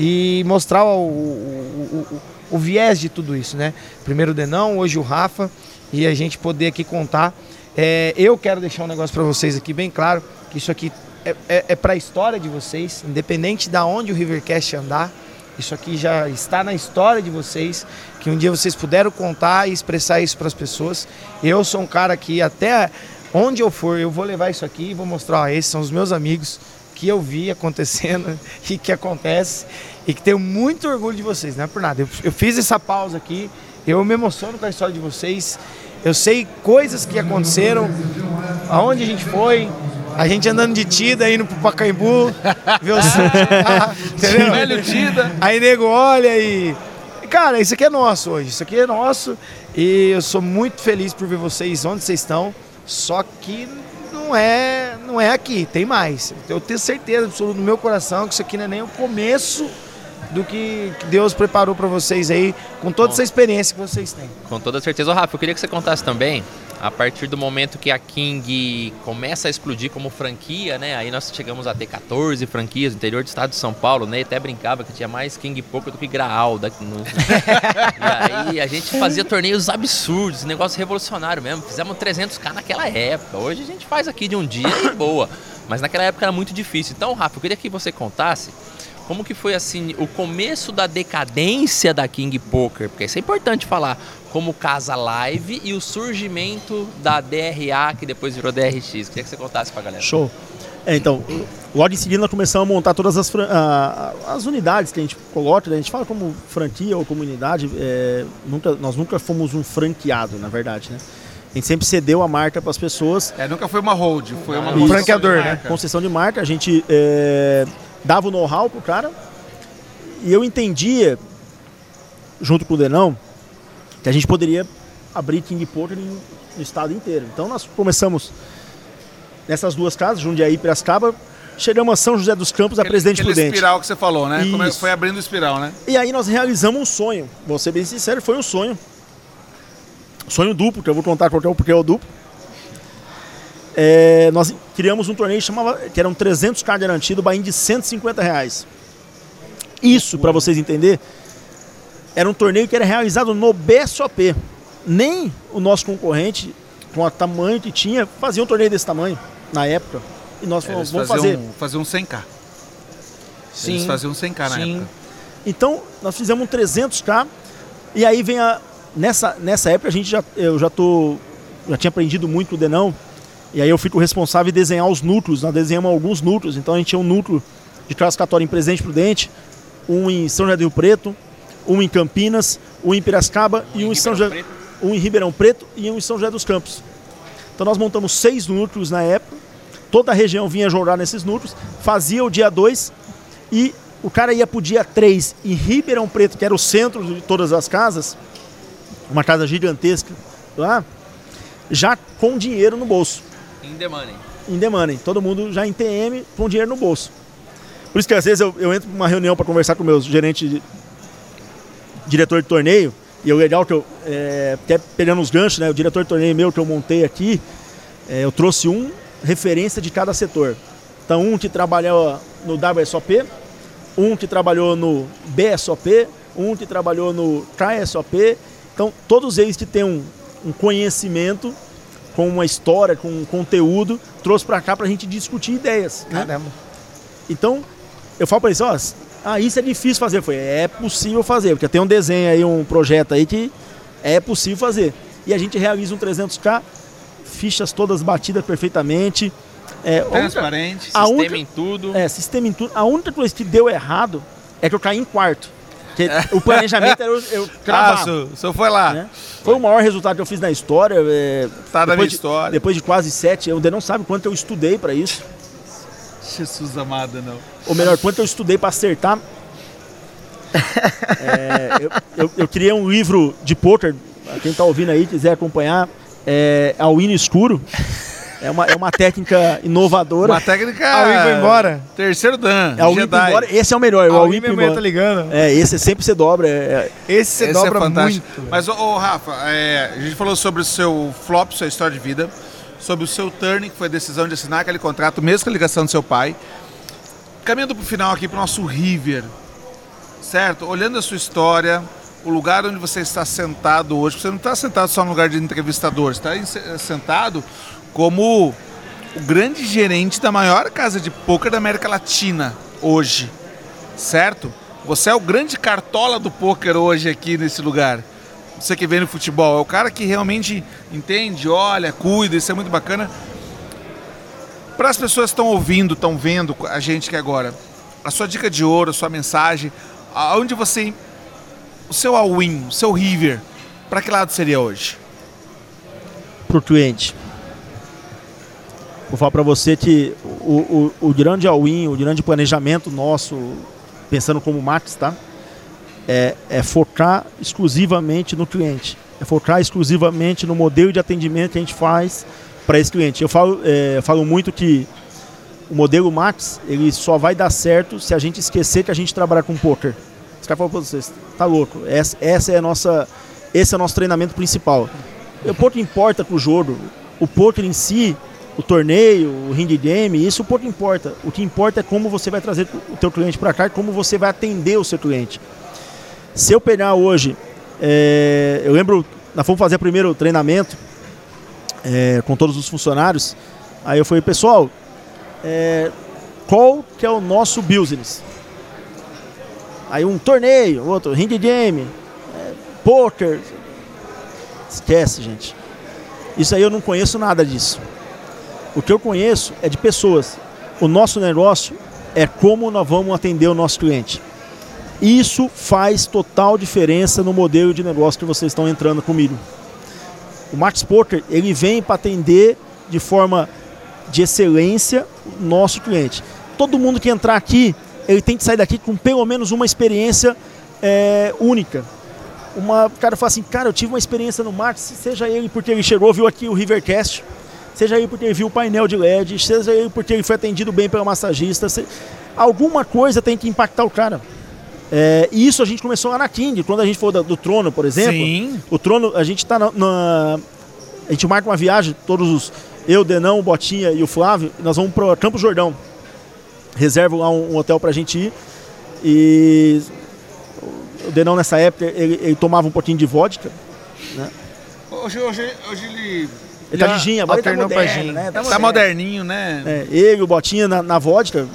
e mostrar o, o, o- o viés de tudo isso, né? Primeiro o Denão, hoje o Rafa, e a gente poder aqui contar. É, eu quero deixar um negócio para vocês aqui bem claro, que isso aqui é, é, é para a história de vocês, independente da onde o Rivercast andar, isso aqui já está na história de vocês, que um dia vocês puderam contar e expressar isso para as pessoas. Eu sou um cara que até onde eu for, eu vou levar isso aqui e vou mostrar, ó, esses são os meus amigos que eu vi acontecendo e que acontece e que tenho muito orgulho de vocês, não é por nada. Eu, eu fiz essa pausa aqui, eu me emociono com a história de vocês. Eu sei coisas que aconteceram, aonde a gente foi, a gente andando de Tida, indo pro Pacaembu, ver o entendeu? Velho Tida. Aí nego olha e. Cara, isso aqui é nosso hoje. Isso aqui é nosso. E eu sou muito feliz por ver vocês onde vocês estão. Só que não é, não é aqui, tem mais. Eu tenho certeza absoluta no meu coração que isso aqui não é nem o começo do que Deus preparou para vocês aí, com toda essa experiência que vocês têm. Com toda certeza. Ô, Rafa, eu queria que você contasse também, a partir do momento que a King começa a explodir como franquia, né? Aí nós chegamos a ter 14 franquias no interior do estado de São Paulo, né? Até brincava que tinha mais King Poker do que Graal. Daqui no... e aí a gente fazia torneios absurdos, negócio revolucionário mesmo. Fizemos 300k naquela época. Hoje a gente faz aqui de um dia e boa. Mas naquela época era muito difícil. Então, Rafa, eu queria que você contasse como que foi assim o começo da decadência da King Poker? Porque isso é importante falar, como Casa Live e o surgimento da DRA, que depois virou DRX. Queria que você contasse pra galera. Show. É, então, logo em seguida nós começamos a montar todas as, a- as unidades que a gente coloca, né? a gente fala como franquia ou comunidade, é, nunca, nós nunca fomos um franqueado, na verdade, né? A gente sempre cedeu a marca para as pessoas, É, nunca foi uma hold, foi uma concessão Franqueador, né? concessão de marca, a gente é, dava o know-how pro cara e eu entendia, junto com o Denão, que a gente poderia abrir King Poker no estado inteiro. Então nós começamos nessas duas casas, Jundiaí e Piracicaba, chegamos a São José dos Campos, a Aquele- Presidente aquele Prudente. espiral que você falou, né? É- foi abrindo o espiral, né? E aí nós realizamos um sonho. Vou ser bem sincero, foi um sonho. Sonho duplo, que eu vou contar qual que é o porquê é o duplo. É, nós criamos um torneio que, chamava, que eram 300 cards garantidos, bain de 150 reais. Isso, para vocês entenderem, era um torneio que era realizado no BSOP. Nem o nosso concorrente, com o tamanho que tinha, fazia um torneio desse tamanho, na época. E nós falamos, vamos fazer. faziam, faziam um 100k. Sim. Eles faziam 100k na Sim. época. Então, nós fizemos um 300k e aí vem a nessa nessa época a gente já eu já tô já tinha aprendido muito com o Denão. E aí eu fico responsável em desenhar os núcleos, nós desenhamos alguns núcleos. Então a gente tinha um núcleo de classificatório em Presidente Prudente, um em São José do Rio Preto, um em Campinas, um em Piracicaba e um em São José, um em Ribeirão Preto e um em São José dos Campos. Então nós montamos seis núcleos na época. Toda a região vinha jogar nesses núcleos, fazia o dia 2 e o cara ia pro dia 3 em Ribeirão Preto, que era o centro de todas as casas, uma casa gigantesca lá, já com dinheiro no bolso, In the money. em the money. Todo mundo já em TM com dinheiro no bolso. Por isso que às vezes eu, eu entro numa reunião para conversar com meus gerentes, de, diretor de torneio, e o legal que eu, é, até pegando os ganchos, né, o diretor de torneio meu que eu montei aqui, é, eu trouxe um referência de cada setor. Então, um que trabalhou no WSOP, um que trabalhou no BSOP, um que trabalhou no KSOP. Então, todos eles que têm um, um conhecimento com uma história, com um conteúdo, trouxe para cá para a gente discutir ideias. né? Caramba. Então, eu falo para eles, ó, ah, isso é difícil fazer. Foi, é possível fazer, porque tem um desenho aí, um projeto aí que é possível fazer. E a gente realiza um 300k, fichas todas batidas perfeitamente. É, Transparente. A Sistema única- em tudo. é, sistema em tudo. A única coisa que deu errado é que eu caí em quarto. Porque o planejamento era eu, eu Ah, cravar. o senhor, o senhor foi lá. né? Foi o maior resultado que eu fiz na história. é, Tá na minha de- história. Depois de quase sete, eu ainda não sabe quanto eu estudei para isso. Jesus amado, não. Ou melhor, quanto eu estudei para acertar. É, eu, eu, eu criei um livro de poker, quem tá ouvindo aí, quiser acompanhar, é Ao Hino Escuro. É uma, é uma técnica inovadora. Uma técnica. Ir foi embora. Terceiro Dan. É o embora. Esse é o melhor. É o Alguém Limpo minha mulher tá embora. ligando. É, esse é sempre você dobra. é- é- Esse você Esse dobra é fantástico. muito. Mas, ô, ô, Rafa, é, a gente falou sobre o seu flop, sua história de vida, sobre o seu turn, que foi a decisão de assinar aquele contrato, mesmo com a ligação do seu pai. Caminhando pro final aqui, pro nosso River, certo? Olhando a sua história, o lugar onde você está sentado hoje, você não está sentado só no lugar de entrevistador, você está em- sentado como o grande gerente da maior casa de pôquer da América Latina hoje, certo? Você é o grande cartola do pôquer hoje aqui nesse lugar. Você que vem no futebol, é o cara que realmente entende, olha, cuida, isso é muito bacana. Para as pessoas que estão ouvindo, estão vendo a gente aqui agora, a sua dica de ouro, a sua mensagem, aonde você. O seu all-in, o seu river, para que lado seria hoje? Para o cliente. Vou falar para você que o, o, o grande all-in, o grande planejamento nosso, pensando como Max, tá? É, é focar exclusivamente no cliente. É focar exclusivamente no modelo de atendimento que a gente faz para esse cliente. Eu falo, é, falo muito que o modelo Max ele só vai dar certo se a gente esquecer que a gente trabalha com poker. Os caras falam para vocês, tá louco? Essa, essa é a nossa, esse é o nosso treinamento principal. O pouco importa para o jogo. O poker em si, o torneio, o ring game, isso pouco importa. O que importa é como você vai trazer o teu cliente para cá e como você vai atender o seu cliente. Se eu pegar hoje, é, eu lembro, nós fomos fazer o primeiro treinamento é, com todos os funcionários. Aí eu falei, pessoal, é, qual que é o nosso business? Aí um torneio, outro ring game, é, poker. Esquece, gente. Isso aí eu não conheço nada disso. O que eu conheço é de pessoas. O nosso negócio é como nós vamos atender o nosso cliente. Isso faz total diferença no modelo de negócio que vocês estão entrando comigo. O Max Poker ele vem para atender de forma de excelência o nosso cliente. Todo mundo que entrar aqui, ele tem que sair daqui com pelo menos uma experiência é, única. O cara fala assim, cara, eu tive uma experiência no Max, seja ele porque ele chegou, viu aqui o Rivercast, seja ele porque ele viu o painel de LED, seja ele porque ele foi atendido bem pela massagista, se... alguma coisa tem que impactar o cara. É, e isso a gente começou lá na King, quando a gente for do, do Trono, por exemplo. Sim. O Trono, a gente está na, na, A gente marca uma viagem, todos os. Eu, Denão, o Botinha e o Flávio, nós vamos para Campo Jordão. Reservo lá um, um hotel para a gente ir. E o Denão nessa época ele, ele, tomava um pouquinho de vodka. Né? Hoje, hoje, hoje ele ele tá de gin, agora ele tá moderno, né? Tá, tá moderninho, né? É, ele, o Botinha na, na vodka,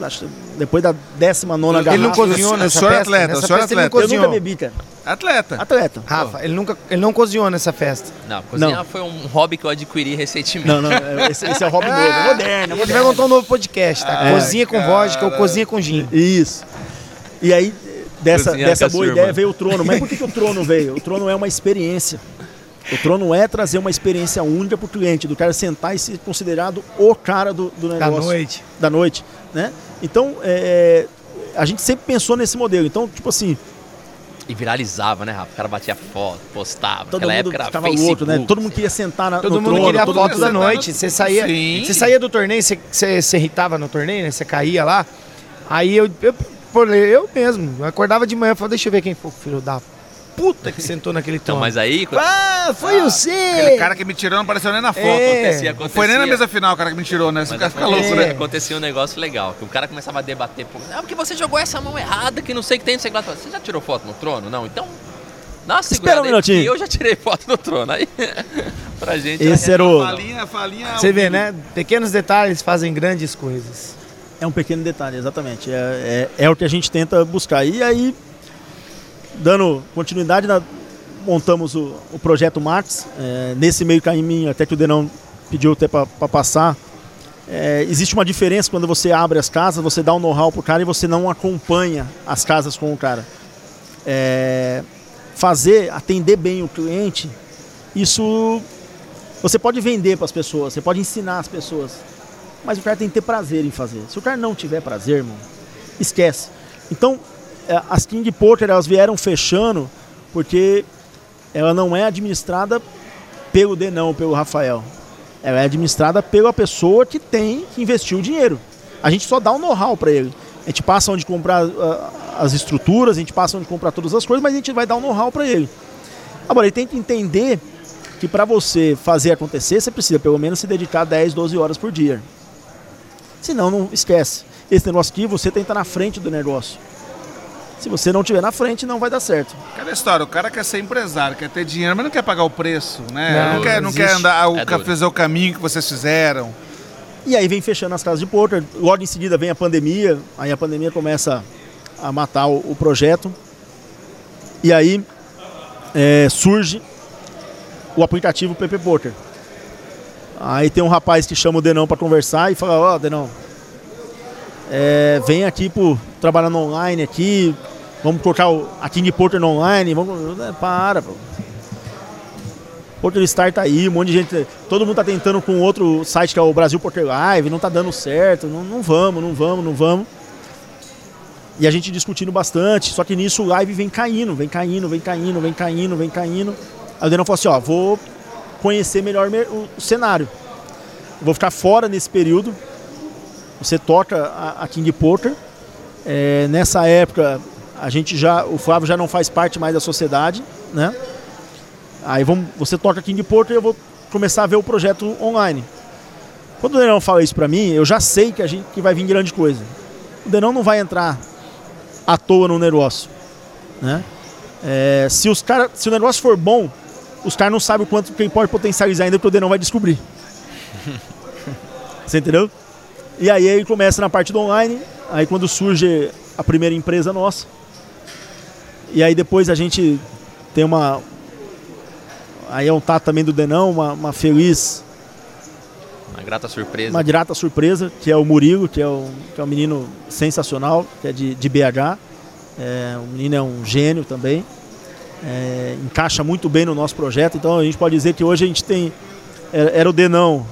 depois da 19 garrafa. Ele não cozinhou nessa festa? Atleta, nessa festa atleta. Eu nunca bebi, cara. Atleta. Atleta. Rafa, ele, nunca, ele não cozinhou nessa festa. Não, cozinhar não. foi um hobby que eu adquiri recentemente. Não, não, esse, esse é o hobby novo, é moderno. Ele vai montar um novo podcast, tá? É, cozinha com cara. vodka ou cozinha com gin. Isso. E aí, dessa, dessa boa ideia veio o trono. Mas por que, que o trono veio? O trono é uma experiência. O trono é trazer uma experiência única para o cliente, do cara sentar e ser considerado o cara do, do negócio. Da noite. Da noite, né? Então, é, a gente sempre pensou nesse modelo. Então, tipo assim... E viralizava, né, Rafa? O cara batia foto, postava. Todo Naquela mundo época ficava louco, né? Todo mundo queria sentar na, todo no mundo trono. Queria todo foto da noite. Você saía, você saía do torneio, você, você, você irritava no torneio, né? Você caía lá. Aí eu, eu, eu mesmo, acordava de manhã e falava, deixa eu ver quem foi o filho da puta que sentou naquele então, trono. Então, mas aí... Ah, foi ah, você! Aquele cara que me tirou não apareceu nem na foto. É. Acontecia, acontecia. Foi nem na mesa final o cara que me tirou, né? Você fica, fica louco, né? Acontecia um negócio legal, que o cara começava a debater. Ah, porque você jogou essa mão errada, que não sei o que tem, não sei o que lá. Você já tirou foto no trono? Não, então... Nossa, Espera um minutinho. Eu já tirei foto no trono. Aí, pra gente... Esse era o... Falinha, falinha você vê, né? Pequenos detalhes fazem grandes coisas. É um pequeno detalhe, exatamente. É, é, é o que a gente tenta buscar. E aí, dando continuidade na, montamos o, o projeto Max. É, nesse meio caminho, até que o Denão pediu até para passar, é, existe uma diferença quando você abre as casas, você dá um know-how para o cara e você não acompanha as casas com o cara. É, fazer, atender bem o cliente, isso você pode vender para as pessoas, você pode ensinar as pessoas, mas o cara tem que ter prazer em fazer. Se o cara não tiver prazer, irmão, esquece. Então, as King Poker elas vieram fechando porque ela não é administrada pelo Denão, pelo Rafael. Ela é administrada pela pessoa que tem que investir o dinheiro. A gente só dá um know-how para ele. A gente passa onde comprar uh, as estruturas, a gente passa onde comprar todas as coisas, mas a gente vai dar um know-how para ele. Agora, ele tem que entender que para você fazer acontecer, você precisa pelo menos se dedicar 10, 12 horas por dia. Senão, não esquece. Esse negócio aqui, você tem que estar na frente do negócio. Se você não estiver na frente, não vai dar certo. Cada história, o cara quer ser empresário, quer ter dinheiro, mas não quer pagar o preço, né? Não, não quer, não quer andar, o, é fazer o caminho que vocês fizeram. E aí vem fechando as casas de poker, logo em seguida vem a pandemia, aí a pandemia começa a matar o, o projeto. E aí é, surge o aplicativo PP Poker. Aí tem um rapaz que chama o Denão para conversar e fala, ó, oh, Denão, é, vem aqui trabalhar no online aqui, vamos colocar o, a King Porter online, vamos. É, para, pô. Porter Star tá aí, um monte de gente. Todo mundo tá tentando com outro site que é o Brasil Porter Live, não tá dando certo, não, não vamos, não vamos, não vamos. E a gente discutindo bastante, só que nisso o live vem caindo, vem caindo, vem caindo, vem caindo, vem caindo. Aí o Denão falou assim, ó, vou conhecer melhor o cenário. vou ficar fora nesse período. Você toca a, a King Porter. É, nessa época, a gente já, o Flávio já não faz parte mais da sociedade, né? Aí vamos, você toca King Porter e eu vou começar a ver o projeto online. Quando o Denão fala isso para mim, eu já sei que a gente que vai vir grande coisa. O Denão não vai entrar à toa no negócio. Né? É, se, os cara, se o negócio for bom, os caras não sabem o quanto quem pode potencializar ainda, porque o Denão vai descobrir. Você entendeu? E aí ele começa na parte do online, aí quando surge a primeira empresa nossa. E aí depois a gente tem uma. Aí é um tato também do Denão, uma, uma feliz uma grata surpresa. Uma grata surpresa, que é o Murilo, que é, o, que é um menino sensacional, que é de, de BH. É, o menino é um gênio também. É, encaixa muito bem no nosso projeto. Então a gente pode dizer que hoje a gente tem. Era, era o Denão,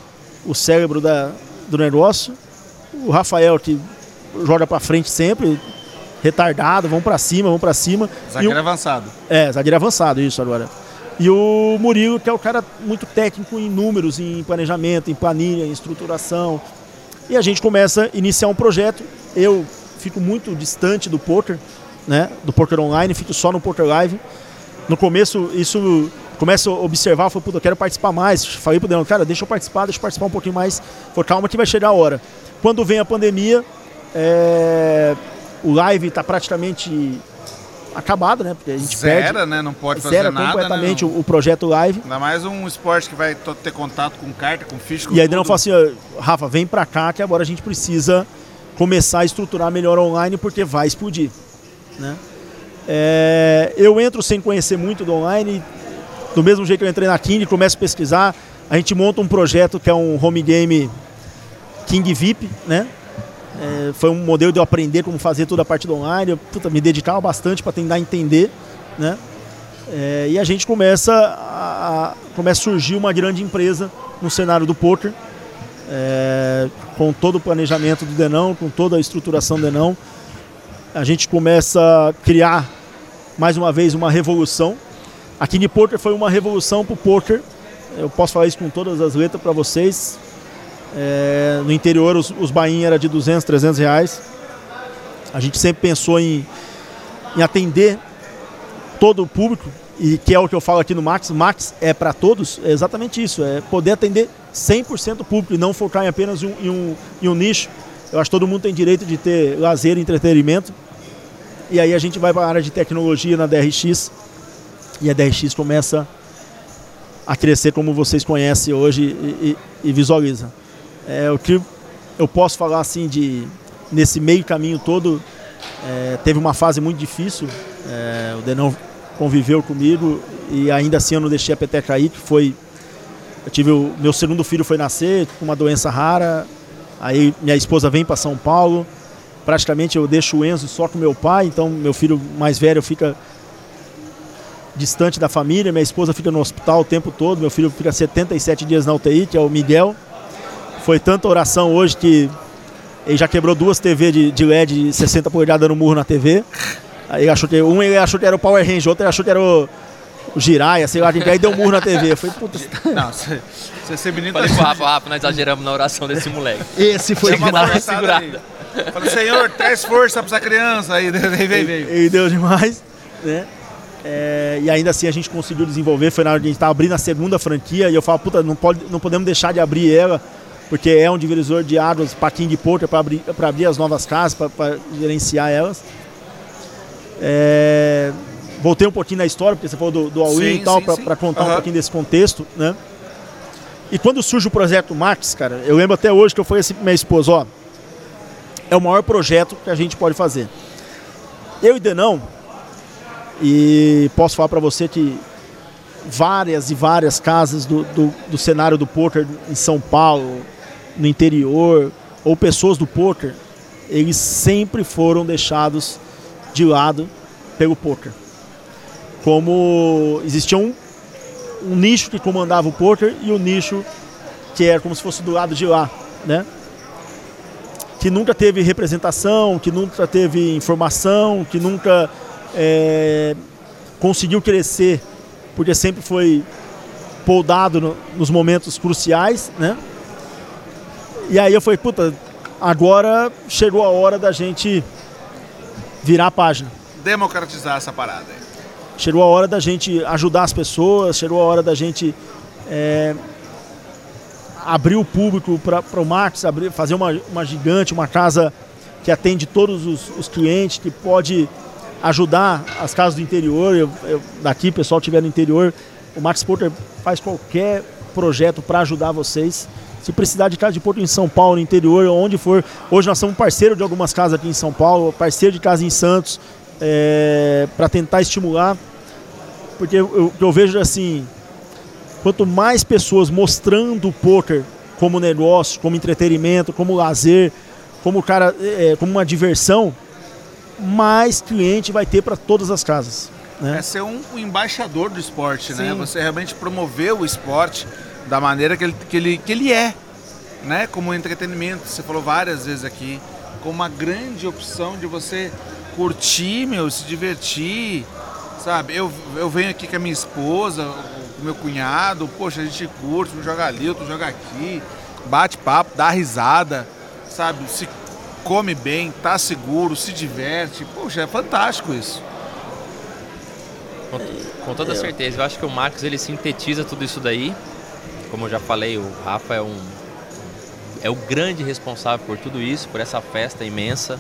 o cérebro da, do negócio. O Rafael, que joga para frente sempre, retardado, vamos para cima, vamos para cima. Zagueiro avançado. É, zagueiro avançado, isso agora. E o Murilo, que é o cara muito técnico em números, em planejamento, em planilha, em estruturação. E a gente começa a iniciar um projeto. Eu fico muito distante do poker, né? Do poker online, fico só no poker live. No começo, isso começo a observar, falei, puta, eu quero participar mais. Falei pro Daniel, cara, deixa eu participar, deixa eu participar um pouquinho mais. Falei, calma que vai chegar a hora. Quando vem a pandemia, é... o live está praticamente acabado, né? Porque a gente zera, perde, né? Não pode fazer zera nada, completamente né? o, o, projeto live. Ainda mais um esporte que vai ter contato com carta, com ficha, com E aí não fala assim, Rafa, vem pra cá que agora a gente precisa começar a estruturar melhor online porque vai explodir, né? É, eu entro sem conhecer muito do online, do mesmo jeito que eu entrei na King, começo a pesquisar, a gente monta um projeto que é um home game King VIP, né? É, foi um modelo de eu aprender como fazer toda a parte do online. Eu puta, me dedicava bastante para tentar entender, né? É, e a gente começa a, a, começa a surgir uma grande empresa no cenário do poker, é, com todo o planejamento do Denão, com toda a estruturação do Denão. A gente começa a criar mais uma vez uma revolução. Aqui no poker foi uma revolução para o poker. Eu posso falar isso com todas as letras para vocês. É, no interior os, os bainhos eram de 200, 300 reais. A gente sempre pensou em, em atender todo o público e que é o que eu falo aqui no Max. Max é para todos, é exatamente isso, é poder atender 100% o público e não focar em apenas um, em, um, em um nicho. Eu acho que todo mundo tem direito de ter lazer e entretenimento. E aí a gente vai para a área de tecnologia na DRX e a DRX começa a crescer como vocês conhecem hoje e, e, e visualizam. É, o que eu posso falar assim de nesse meio caminho todo é, teve uma fase muito difícil. É, o Denão conviveu comigo e ainda assim eu não deixei a peteca cair, que foi eu tive o meu segundo filho foi nascer com uma doença rara. Aí minha esposa vem para São Paulo. Praticamente eu deixo o Enzo só com meu pai, então meu filho mais velho fica distante da família, minha esposa fica no hospital o tempo todo, meu filho fica 77 dias na UTI, que é o Miguel. Foi tanta oração hoje que ele já quebrou duas TV de, de LED de 60 polegadas dando murro na TV. Aí achou que, um ele achou que era o Power Ranger, outro ele achou que era o, o Jiraya, sei lá, aí deu murro na TV. Foi puta. Não, você, ser bonito. Falei pro Rafa, Rafa, nós exageramos na oração desse moleque. Esse foi Chama uma segurada. Falei, Senhor, traz força pra essa criança. Aí veio, veio. E deu demais, né? É, e ainda assim a gente conseguiu desenvolver. Foi na hora que a gente estava abrindo a segunda franquia. E eu falo, puta, não, pode, não podemos deixar de abrir ela porque é um divisor de águas para King Porter, para abrir, abrir as novas casas, para gerenciar elas. É, voltei um pouquinho na história, porque você falou do, do All-In e tal, para contar uhum. um pouquinho desse contexto, né? E quando surge o projeto Max, cara, eu lembro até hoje que eu falei assim para minha esposa, ó, é o maior projeto que a gente pode fazer. Eu e Denão, e posso falar para você que várias e várias casas do, do, do cenário do poker em São Paulo, no interior, ou pessoas do poker, eles sempre foram deixados de lado pelo poker. Como existia um, um nicho que comandava o poker e o um nicho que era como se fosse do lado de lá, né? Que nunca teve representação, que nunca teve informação, que nunca é, conseguiu crescer, porque sempre foi poldado no, nos momentos cruciais, né? E aí eu falei, puta, agora chegou a hora da gente virar a página. Democratizar essa parada. Chegou a hora da gente ajudar as pessoas, chegou a hora da gente é, abrir o público para o Max, abrir, fazer uma, uma gigante, uma casa que atende todos os, os clientes, que pode ajudar as casas do interior. Eu, eu, daqui, o pessoal estiver no interior, o Max Porter faz qualquer projeto para ajudar vocês. Se precisar de casa de porto em São Paulo, no interior, onde for. Hoje nós somos parceiro de algumas casas aqui em São Paulo, parceiro de casa em Santos, é, para tentar estimular. Porque eu, eu vejo assim, quanto mais pessoas mostrando o poker como negócio, como entretenimento, como lazer, como cara, é, como uma diversão, mais cliente vai ter para todas as casas. Né? É ser um, um embaixador do esporte, né? Sim. né? Você realmente promover o esporte da maneira que ele, que ele, que ele é, né? Como entretenimento, você falou várias vezes aqui, como uma grande opção de você curtir, meu, se divertir, sabe? Eu, eu venho aqui com a minha esposa, com o meu cunhado, poxa, a gente curte, um joga ali, outro joga aqui, bate papo, dá risada, sabe? Se come bem, tá seguro, se diverte, poxa, é fantástico isso. Com, com toda certeza, eu acho que o Max ele sintetiza tudo isso daí como eu já falei, o Rafa é um é o grande responsável por tudo isso, por essa festa imensa,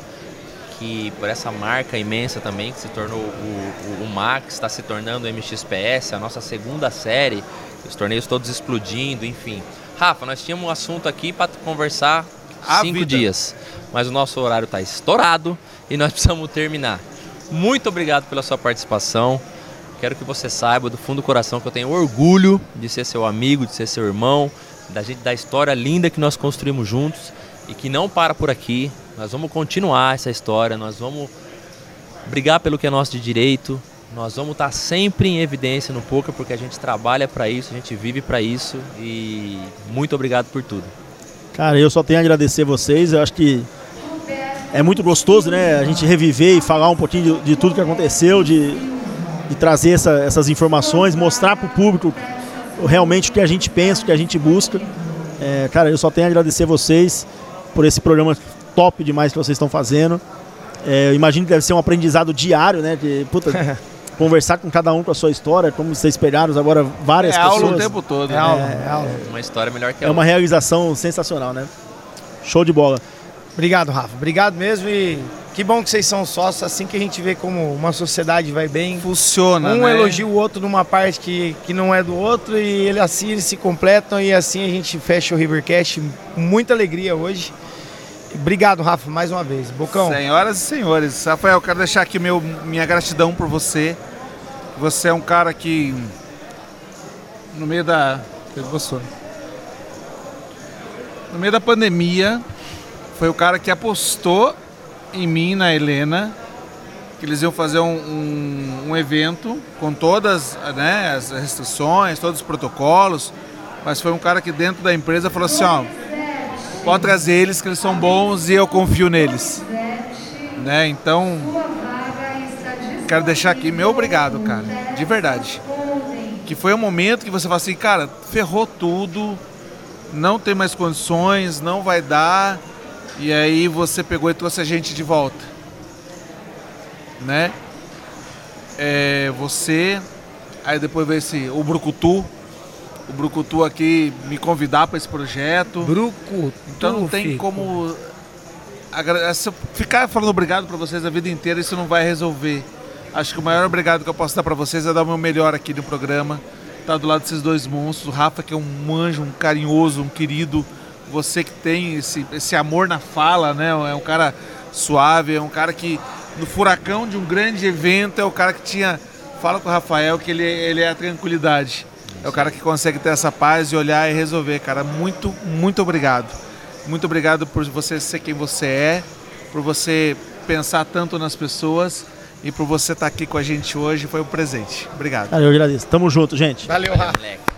que por essa marca imensa também que se tornou o, o, o Max, está se tornando o MXPS, a nossa segunda série, os torneios todos explodindo, enfim. Rafa, nós tínhamos um assunto aqui para conversar a cinco vida. dias, mas o nosso horário está estourado e nós precisamos terminar. Muito obrigado pela sua participação. Quero que você saiba do fundo do coração que eu tenho orgulho de ser seu amigo, de ser seu irmão, da gente da história linda que nós construímos juntos e que não para por aqui. Nós vamos continuar essa história, nós vamos brigar pelo que é nosso de direito. Nós vamos estar sempre em evidência no poker porque a gente trabalha para isso, a gente vive para isso e muito obrigado por tudo. Cara, eu só tenho a agradecer vocês. Eu acho que é muito gostoso, né? A gente reviver e falar um pouquinho de, de tudo que aconteceu, de de trazer essa, essas informações, mostrar para o público realmente o que a gente pensa, o que a gente busca. É, cara, eu só tenho a agradecer vocês por esse programa top demais que vocês estão fazendo. É, eu imagino que deve ser um aprendizado diário, né? De, puta, conversar com cada um com a sua história, como vocês pegaram agora várias é pessoas. É aula o tempo todo. É, né? aula, é, aula. Uma história melhor que a É uma realização sensacional, né? Show de bola. Obrigado, Rafa. Obrigado mesmo e que bom que vocês são sócios, assim que a gente vê como uma sociedade vai bem. Funciona, Um né? elogia o outro numa parte que, que não é do outro e ele, assim eles se completam e assim a gente fecha o Rivercast com muita alegria hoje. Obrigado, Rafa, mais uma vez. Bocão. Senhoras e senhores, Rafael, quero deixar aqui meu, minha gratidão por você. Você é um cara que, no meio da. No meio da pandemia, foi o cara que apostou em mim, na Helena, que eles iam fazer um, um, um evento com todas né, as restrições, todos os protocolos, mas foi um cara que dentro da empresa falou assim, ó, pode trazer eles que eles são bons e eu confio neles. Né? Então, quero deixar aqui meu obrigado, cara, de verdade. Que foi um momento que você fala assim, cara, ferrou tudo, não tem mais condições, não vai dar e aí você pegou e trouxe a gente de volta. Né? É, você, aí depois veio esse, o Brucutu, o Brucutu aqui me convidar para esse projeto. Brucutu. Então não tem fico. como ficar falando obrigado para vocês a vida inteira, isso não vai resolver. Acho que o maior obrigado que eu posso dar para vocês é dar o meu melhor aqui no programa. Tá do lado desses dois monstros. O Rafa, que é um anjo, um carinhoso, um querido você que tem esse, esse amor na fala, né? É um cara suave, é um cara que no furacão de um grande evento é o cara que tinha fala com o Rafael que ele, ele é a tranquilidade. É o cara que consegue ter essa paz e olhar e resolver, cara. Muito, muito obrigado. Muito obrigado por você ser quem você é, por você pensar tanto nas pessoas e por você estar aqui com a gente hoje. Foi um presente. Obrigado. Cara, eu agradeço. Tamo junto, gente. Valeu, Valeu, Rafa.